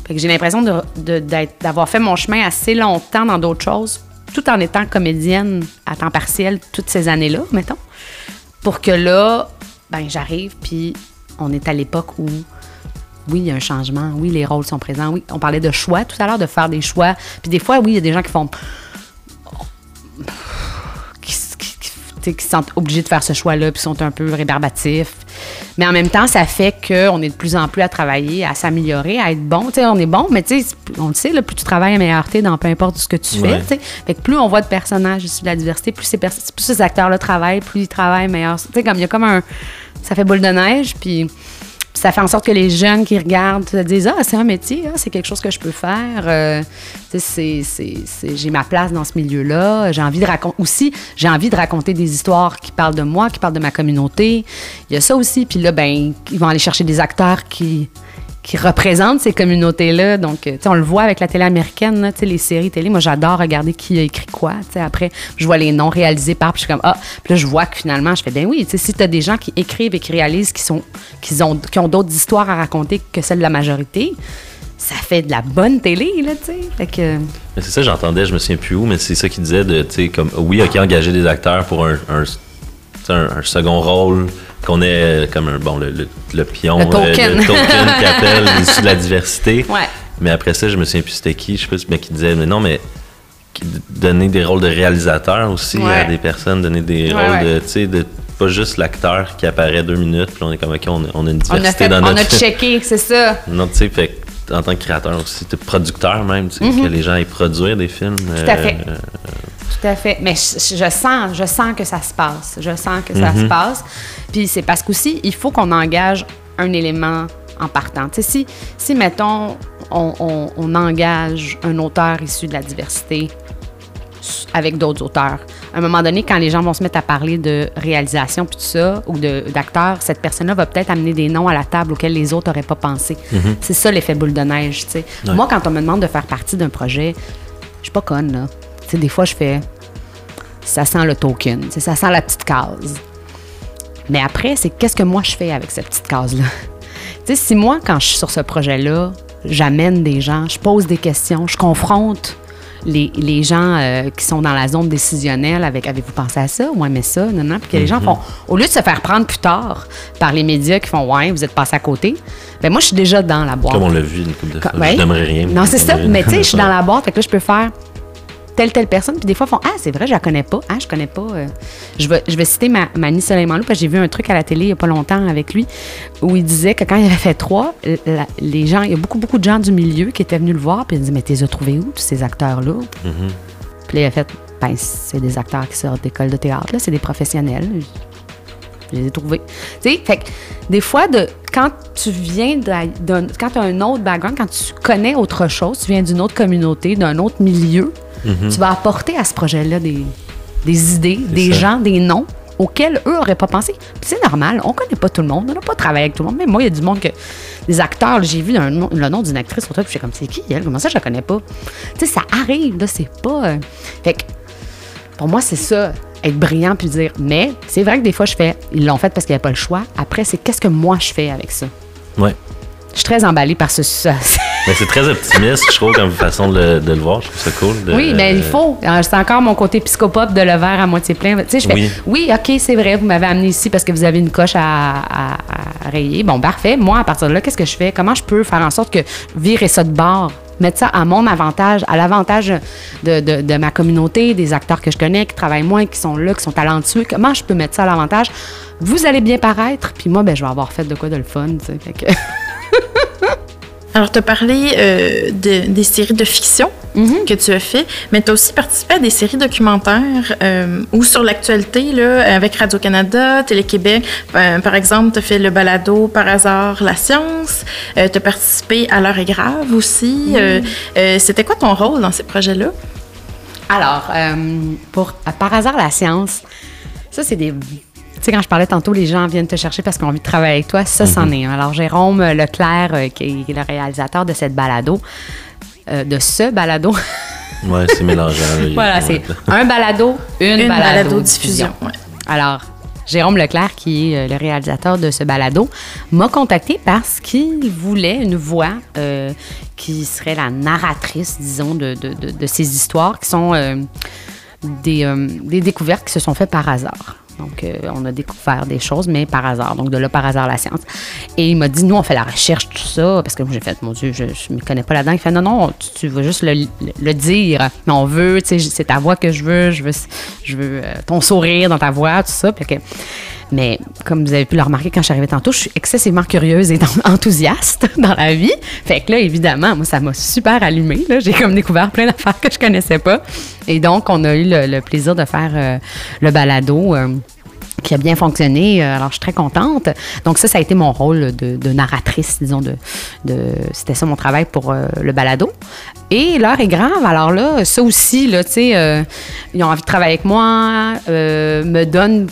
Fait que j'ai l'impression de- de- d'être- d'avoir fait mon chemin assez longtemps dans d'autres choses, tout en étant comédienne à temps partiel toutes ces années-là, mettons. Pour que là, ben, j'arrive, puis on est à l'époque où oui, il y a un changement. Oui, les rôles sont présents. Oui, on parlait de choix tout à l'heure, de faire des choix. Puis des fois, oui, il y a des gens qui font. qui, qui- qui- qui se sentent obligés de faire ce choix-là, puis sont un peu rébarbatifs. Mais en même temps, ça fait qu'on est de plus en plus à travailler, à s'améliorer, à être bon. On est bon, mais tu sais, on le sait, là, plus tu travailles meilleur t'es dans peu importe ce que tu Ouais. fais. Fait que plus on voit de personnages issus de la diversité, plus ces, plus ces acteurs-là travaillent, plus ils travaillent, meilleur. Tu sais, comme il y a comme un. Ça fait boule de neige, puis. Ça fait en sorte que les jeunes qui regardent se disent Ah, c'est un métier, ah, c'est quelque chose que je peux faire. Euh, c'est- j'ai ma place dans ce milieu-là. J'ai envie de raconter aussi, j'ai envie de raconter des histoires qui parlent de moi, qui parlent de ma communauté. Il y a ça aussi. Puis là, ben, ils vont aller chercher des acteurs qui qui représentent ces communautés-là. Donc, euh, tu sais, on le voit avec la télé américaine, là, tu sais, les séries télé. Moi, j'adore regarder qui a écrit quoi. Après, je vois les noms réalisés par, puis je suis comme, ah, puis là, je vois que finalement, je fais, ben oui, tu sais, si tu as des gens qui écrivent et qui réalisent, qui, sont, qui, ont, qui ont d'autres histoires à raconter que celles de la majorité, ça fait de la bonne télé, là, tu sais. Que, c'est ça, j'entendais, je me souviens plus où, mais c'est ça qu'il disait de, tu sais, comme, oui, ok, engager des acteurs pour un, un- un second rôle, qu'on ait euh, comme un, bon, le, le, le pion, Le euh, token. le token qui appelle issu de la diversité. Ouais. Mais après ça, je me souviens plus c'était qui, je sais pas, mais qui disait, mais non, mais donner des rôles de réalisateur aussi Ouais. à des personnes, donner des Ouais, rôles de, tu sais, de pas juste l'acteur qui apparaît deux minutes, puis on est comme, ok, on a, on a une on a, diversité fait, dans on notre a checké, c'est ça. non, tu sais, fait que, en tant que créateur aussi, t'es producteur même, tu sais, que les gens aillent produire des films. Euh, Tout à fait. Tout à fait. Mais je, je sens, je sens que ça se passe. Je sens que ça se passe. Puis c'est parce qu'aussi, il faut qu'on engage un élément en partant. Tu sais, si, si, mettons, on, on- on engage un auteur issu de la diversité avec d'autres auteurs, à un moment donné, quand les gens vont se mettre à parler de réalisation puis tout ça, ou d'acteurs, cette personne-là va peut-être amener des noms à la table auxquels les autres n'auraient pas pensé. C'est ça l'effet boule de neige, tu sais. Ouais. Moi, quand on me demande de faire partie d'un projet, je suis pas conne, là. Tu sais, des fois, je fais... Ça sent le token, ça sent la petite case. Mais après, c'est qu'est-ce que moi je fais avec cette petite case-là? tu sais, si moi, quand je suis sur ce projet-là, j'amène des gens, je pose des questions, je confronte les, les gens euh, qui sont dans la zone décisionnelle avec avez-vous pensé à ça? Ouais, mais ça, non, non. Puis que les gens font, au lieu de se faire prendre plus tard par les médias qui font, ouais, vous êtes passé à côté, ben moi, je suis déjà dans la boîte. Comme on l'a vu une couple de fois. Ouais. Je n'aimerais rien. Non, c'est ça. Mais tu sais, je suis dans la boîte, fait que là, je peux faire telle, telle personne. Puis des fois, ils font Ah, c'est vrai, je la connais pas. Ah, je connais pas. euh. Je, vais, je vais citer ma, Soleiman parce que j'ai vu un truc à la télé il y a pas longtemps avec lui où il disait que quand il avait fait trois, la- les gens, il y a beaucoup, beaucoup de gens du milieu qui étaient venus le voir. Puis il dit Mais t'es trouvé où, tous ces acteurs-là? Puis là, il a fait Ben, c'est des acteurs qui sortent d'école de théâtre, là, c'est des professionnels. Je les ai trouvés. Tu sais, fait que des fois, de, quand tu viens d'un, d'un- quand tu as un autre background, quand tu connais autre chose, tu viens d'une autre communauté, d'un autre milieu, tu vas apporter à ce projet-là des, des idées, des ça. gens, des noms auxquels eux n'auraient pas pensé. Puis c'est normal, on connaît pas tout le monde, on n'a pas travaillé avec tout le monde. Même moi, il y a du monde que. Des acteurs, j'ai vu un le nom d'une actrice sur toi, puis je suis comme, c'est qui elle? Comment ça, je la connais pas? Tu sais, ça arrive, là, c'est pas. euh, Fait que pour moi, c'est ça, être brillant puis dire. Mais c'est vrai que des fois, je fais, ils l'ont fait parce qu'il n'y avait pas le choix. Après, c'est qu'est-ce que moi je fais avec ça? Ouais. Je suis très emballée par ce. ça. Mais c'est très optimiste, je trouve, comme façon de le, de le voir. Je trouve ça cool. de- oui, mais il faut. Euh, C'est encore mon côté psychopop de le verre à moitié plein. Tu sais, je fais, Oui. oui, OK, c'est vrai, vous m'avez amené ici parce que vous avez une coche à, à- à rayer. Bon, parfait. Moi, à partir de là, qu'est-ce que je fais? Comment je peux faire en sorte que virer ça de bord? Mettre ça à mon avantage, à l'avantage de, de- de ma communauté, des acteurs que je connais, qui travaillent moins, qui sont là, qui sont talentueux? Comment je peux mettre ça à l'avantage? Vous allez bien paraître, puis moi, ben, je vais avoir fait de quoi de le fun. tu sais. Alors, tu as parlé euh, de- des séries de fiction Mhm. que tu as fait, mais tu as aussi participé à des séries documentaires euh, ou sur l'actualité, avec Radio-Canada, Télé-Québec. Euh, par exemple, tu as fait le balado Par hasard, la science. tu as participé à L'heure est grave aussi. Mhm. C'était quoi ton rôle dans ces projets-là? Alors, pour par hasard la science, ça c'est des. Tu sais, quand je parlais tantôt, les gens viennent te chercher parce qu'ils ont envie de travailler avec toi. Ça, c'en est un. Alors, Jérôme Leclerc, euh, qui est le réalisateur de cette balado, euh, de ce balado. Ouais, c'est mélangeant. là. voilà, c'est un balado, une, Une balado, balado-diffusion, ouais. Alors, Jérôme Leclerc, qui est euh, le réalisateur de ce balado, m'a contacté parce qu'il voulait une voix euh, qui serait la narratrice, disons, de, de- de- de ces histoires qui sont euh, des, euh, des découvertes qui se sont faites par hasard. Donc, euh, on a découvert des choses, mais par hasard. Donc, de là, par hasard, la science. Et il m'a dit, nous, on fait la recherche, tout ça, parce que moi, j'ai fait, mon Dieu, je ne me connais pas là-dedans. Il fait, non, non, tu, vas juste le, dire. Mais on veut, tu sais, c'est ta voix que je veux, je veux, veux euh, ton sourire dans ta voix, tout ça. Puis mais comme vous avez pu le remarquer quand je suis arrivée tantôt, je suis excessivement curieuse et enthousiaste dans la vie. Fait que là, évidemment, moi, ça m'a super allumée. J'ai comme découvert plein d'affaires que je connaissais pas. Et donc, on a eu le, plaisir de faire euh, le balado. euh, qui a bien fonctionné. Euh, Alors, je suis très contente. Donc, ça, ça a été mon rôle de, narratrice, disons. De, C'était ça mon travail pour le balado. Et l'heure est grave. Alors là, ça aussi, là, tu sais, ils ont envie de travailler avec moi, me donnent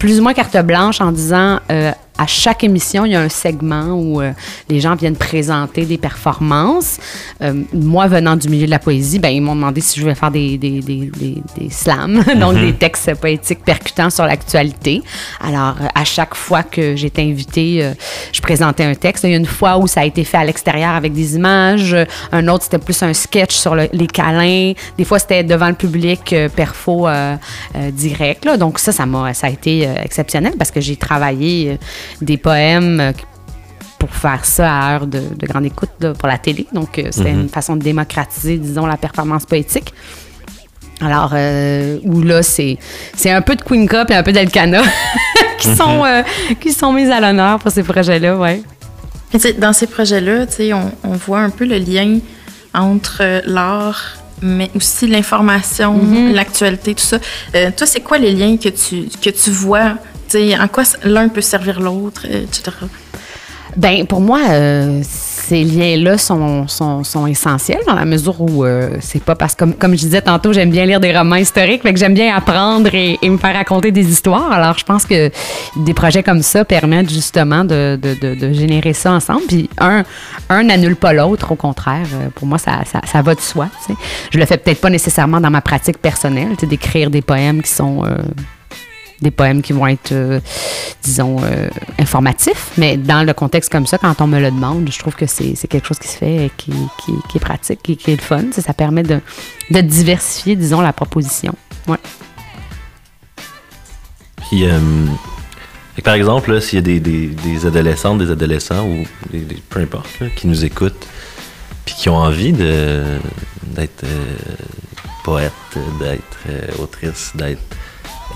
plus ou moins carte blanche en disant euh, à chaque émission, il y a un segment où euh, les gens viennent présenter des performances. Euh, moi, venant du milieu de la poésie, ben, ils m'ont demandé si je voulais faire des, des, des, des, des slams, donc des textes poétiques percutants sur l'actualité. Alors, euh, à chaque fois que j'étais invitée, euh, je présentais un texte. Il y a une fois où ça a été fait à l'extérieur avec des images. Un autre, c'était plus un sketch sur le- les câlins. Des fois, c'était devant le public, perfo direct. là. Donc ça, ça, m'a, ça a été exceptionnel parce que j'ai travaillé des poèmes euh, pour faire ça à heure de, de grande écoute là, pour la télé. Donc, euh, c'était une façon de démocratiser, disons, la performance poétique. Alors, euh, où là, c'est, c'est un peu de Queen Cup et un peu d'Elkana qui, sont, euh, qui sont mis à l'honneur pour ces projets-là, ouais. Dans ces projets-là, tu sais, on, on voit un peu le lien entre euh, l'art, mais aussi l'information, Mm-hmm. l'actualité, tout ça. Euh, toi, c'est quoi les liens que tu, que tu vois? En quoi l'un peut servir l'autre, euh, etc. Ben pour moi, euh, ces liens-là sont, sont, sont essentiels dans la mesure où euh, c'est pas parce que, comme, comme je disais tantôt, j'aime bien lire des romans historiques, fait que j'aime bien apprendre et, me faire raconter des histoires. Alors je pense que des projets comme ça permettent justement de, de, de, générer ça ensemble. Puis un, un n'annule pas l'autre, au contraire. Pour moi, ça, ça, ça va de soi. Je le fais peut-être pas nécessairement dans ma pratique personnelle, d'écrire des poèmes qui sont des poèmes qui vont être, euh, disons, euh, informatifs. Mais dans le contexte comme ça, quand on me le demande, je trouve que c'est quelque chose qui se fait et qui, qui, est pratique, qui, est le fun. Sais, Ça permet de, de diversifier, disons, la proposition. Ouais. Puis, euh, par exemple, s'il y a des, des, adolescentes, des adolescents ou des, peu importe, qui nous écoutent, puis qui ont envie d'être euh, poète, d'être euh, autrice, d'être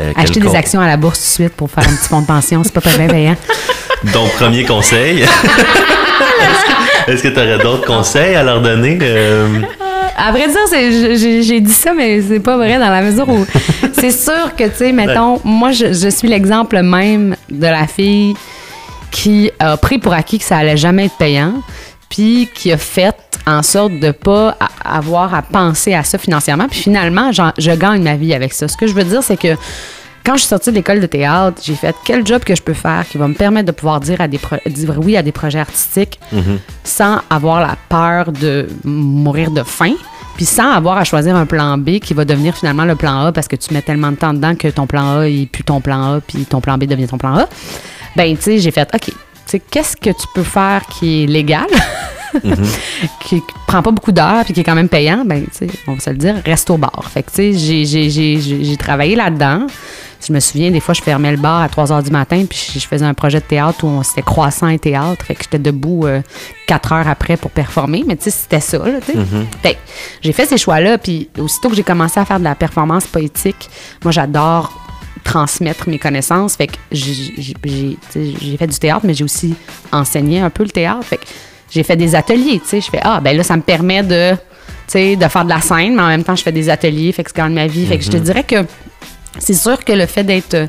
euh, Acheter des actions à la bourse tout de suite pour faire un petit fonds de pension, c'est pas très payant. Donc, premier conseil? Est-ce que tu aurais d'autres conseils à leur donner? euh? À vrai dire, j'ai dit ça, mais c'est pas vrai dans la mesure où c'est sûr que, tu sais, mettons, moi, je, je suis l'exemple même de la fille qui a pris pour acquis que ça allait jamais être payant, puis qui a fait en sorte de pas avoir à penser à ça financièrement. Puis finalement, je gagne ma vie avec ça. Ce que je veux dire, c'est que quand je suis sortie de l'école de théâtre, j'ai fait quel job que je peux faire qui va me permettre de pouvoir dire, à des dire oui à des projets artistiques sans avoir la peur de mourir de faim, puis sans avoir à choisir un plan B qui va devenir finalement le plan A parce que tu mets tellement de temps dedans que ton plan A est plus ton plan A, puis ton plan B devient ton plan A. Ben, tu sais, j'ai fait, OK, qu'est-ce que tu peux faire qui est légal? qui prend pas beaucoup d'heures puis qui est quand même payant, ben, tu sais, on va se le dire, reste au bar. Fait que, tu sais, j'ai- j'ai- j'ai j'ai- travaillé là-dedans. Je me souviens, des fois, je fermais le bar à 3 heures du matin, puis je faisais un projet de théâtre où on- c'était croissant et théâtre. Fait que j'étais debout 4 heures après pour performer. Mais tu sais, c'était ça, là, tu sais. Fait que j'ai fait ces choix-là, puis aussitôt que j'ai commencé à faire de la performance poétique, moi, j'adore transmettre mes connaissances. Fait que j'ai fait du théâtre, mais j'ai aussi enseigné un peu le théâtre. Fait que j'ai fait des ateliers, tu sais. Je fais, ah, ben là, ça me permet de, tu sais, de faire de la scène, mais en même temps, je fais des ateliers, fait que c'est quand même ma vie. Fait que je te dirais que c'est sûr que le fait d'être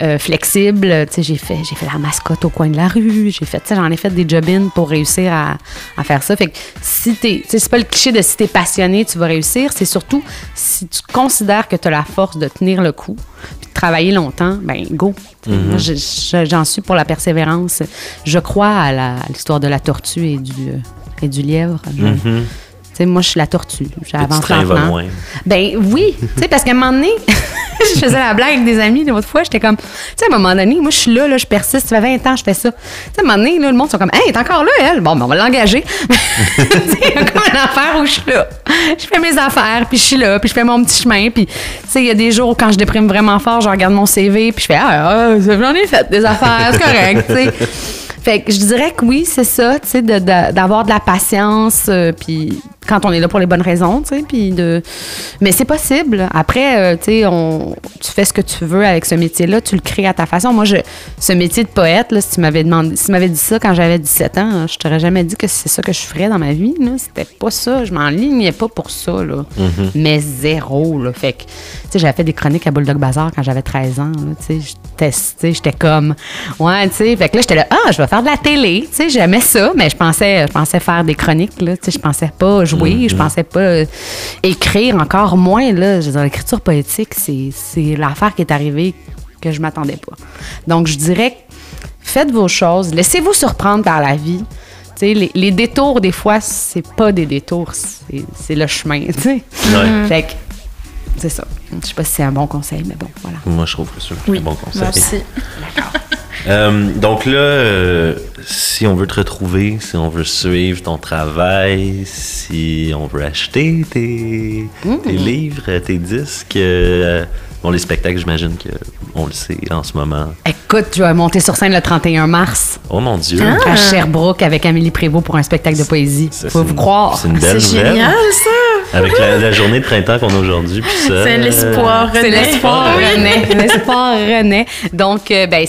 euh, flexible, tu sais, j'ai fait, j'ai fait la mascotte au coin de la rue, j'ai fait, tu sais, j'en ai fait des job-ins pour réussir à, à faire ça. Fait que si t'es, tu sais, c'est pas le cliché de si t'es passionné, tu vas réussir, c'est surtout si tu considères que tu as la force de tenir le coup, travailler longtemps, ben go. Je- j'en suis pour la persévérance. Je crois à, l'histoire de la tortue et du, et du lièvre. Tu moi, je suis la tortue. J'avance lentement. Ben oui, tu sais, parce qu'à un moment donné, je faisais la blague avec des amis l'autre fois, j'étais comme, tu sais, à un moment donné, moi, je suis là, là, je persiste, ça fait 20 ans, je fais ça. Tu sais, à un moment donné, là, le monde sont comme, hey, elle est encore là, elle? Bon, ben, on va l'engager. Il y a comme une affaire où je suis là. Je fais mes affaires, puis je suis là, puis je fais mon petit chemin, puis, tu sais, il y a des jours où quand je déprime vraiment fort, je regarde mon CV, puis je fais, ah, ah, j'en ai fait des affaires, c'est correct, tu sais. Fait que je dirais que oui, c'est ça, tu sais, de- de- d'avoir de, la patience, euh, puis quand on est là pour les bonnes raisons, tu sais, puis de... Mais c'est possible. Après, euh, tu sais, on... tu fais ce que tu veux avec ce métier-là, tu le crées à ta façon. Moi, je... ce métier de poète, là, si tu m'avais demandé, si tu m'avais dit ça quand j'avais 17 ans, je t'aurais jamais dit que c'est ça que je ferais dans ma vie, là. C'était pas ça. Je m'enlignais pas pour ça, là. Mais zéro, là. Fait que, tu sais, j'avais fait des chroniques à Bulldog Bazar quand j'avais 13 ans, tu sais. J'étais- tu sais, J'étais comme, ouais, tu sais. Fait que là, j'étais là, ah, je vais faire de la télé, tu sais. J'aimais ça, mais je pensais, je pensais faire des chroniques, là. Tu sais, je pensais pas jouer, je pensais pas euh, écrire, encore moins, là. Je veux dire, l'écriture poétique, c'est c'est l'affaire qui est arrivée que je m'attendais pas. Donc, je dirais, faites vos choses, laissez-vous surprendre par la vie. Tu sais, les, les détours, des fois, c'est pas des détours, c'est c'est le chemin, tu sais. Ouais. Fait que, c'est ça. Je sais pas si c'est un bon conseil, mais bon, voilà. Moi, je trouve que c'est un bon conseil. Moi aussi. Euh, donc là, euh, si on veut te retrouver, si on veut suivre ton travail, si on veut acheter tes, tes livres, tes disques, euh, bon, les spectacles, j'imagine qu'on le sait en ce moment. Écoute, je vais monter sur scène le 31 mars Oh mon Dieu! à Sherbrooke avec Amélie Prévost pour un spectacle de poésie. Ça, Faut vous une- croire. C'est une belle nouvelle. génial, ça! Avec la, la journée de printemps qu'on a aujourd'hui, puis ça. C'est l'espoir, C'est René. l'espoir renaît. L'espoir renaît. Donc, euh, ben,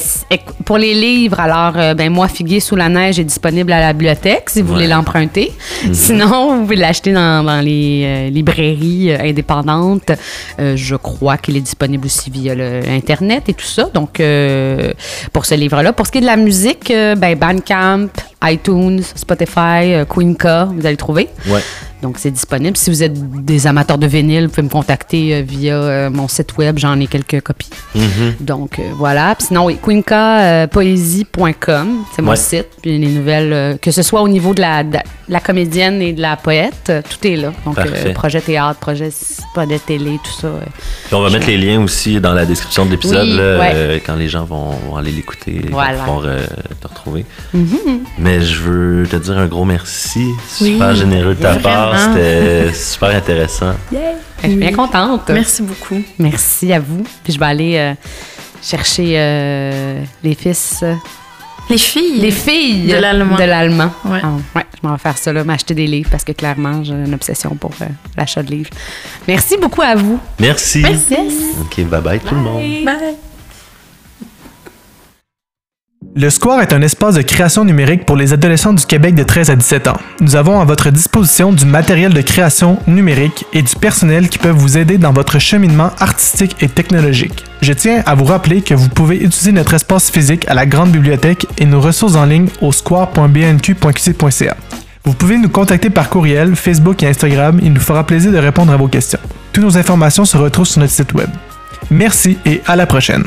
pour les livres, alors, euh, ben, moi, Figuier sous la neige est disponible à la bibliothèque si vous voulez l'emprunter. Sinon, vous pouvez l'acheter dans, dans les euh, librairies euh, indépendantes. Euh, je crois qu'il est disponible aussi via le Internet et tout ça. Donc, euh, pour ce livre-là. Pour ce qui est de la musique, euh, ben, Bandcamp, iTunes, Spotify, euh, Queenca, vous allez trouver. Ouais. Donc, c'est disponible. Si vous êtes des amateurs de vinyle, vous pouvez me contacter euh, via euh, mon site web. J'en ai quelques copies. Mhm. Donc, euh, voilà. Puis sinon, oui, queencapoésie.com, c'est mon Ouais. site. Puis les nouvelles, euh, que ce soit au niveau de la, de la comédienne et de la poète, tout est là. Donc, euh, projet théâtre, projet projet télé, tout ça. Puis on va mettre les liens aussi dans la description de l'épisode, Oui, là, ouais. quand les gens vont, vont aller l'écouter, Voilà. vont pouvoir te retrouver. Mm-hmm. Mais je veux te dire un gros merci. Super Oui, généreux de ta part. C'était super intéressant. Je suis bien contente. Merci beaucoup. Merci à vous. Puis je vais aller euh, chercher euh, les fils. euh, Les filles. Les filles De l'allemand. De l'allemand. Ouais. Ah, ouais, je m'en vais faire ça, là, m'acheter des livres parce que clairement, j'ai une obsession pour euh, l'achat de livres. Merci beaucoup à vous. Merci. Merci. Ok, bye bye tout le monde. Bye. Le Square est un espace de création numérique pour les adolescents du Québec de 13 à 17 ans. Nous avons à votre disposition du matériel de création numérique et du personnel qui peuvent vous aider dans votre cheminement artistique et technologique. Je tiens à vous rappeler que vous pouvez utiliser notre espace physique à la grande bibliothèque et nos ressources en ligne au square.bnq.qc.ca. Vous pouvez nous contacter par courriel, Facebook et Instagram, il nous fera plaisir de répondre à vos questions. Toutes nos informations se retrouvent sur notre site web. Merci et à la prochaine.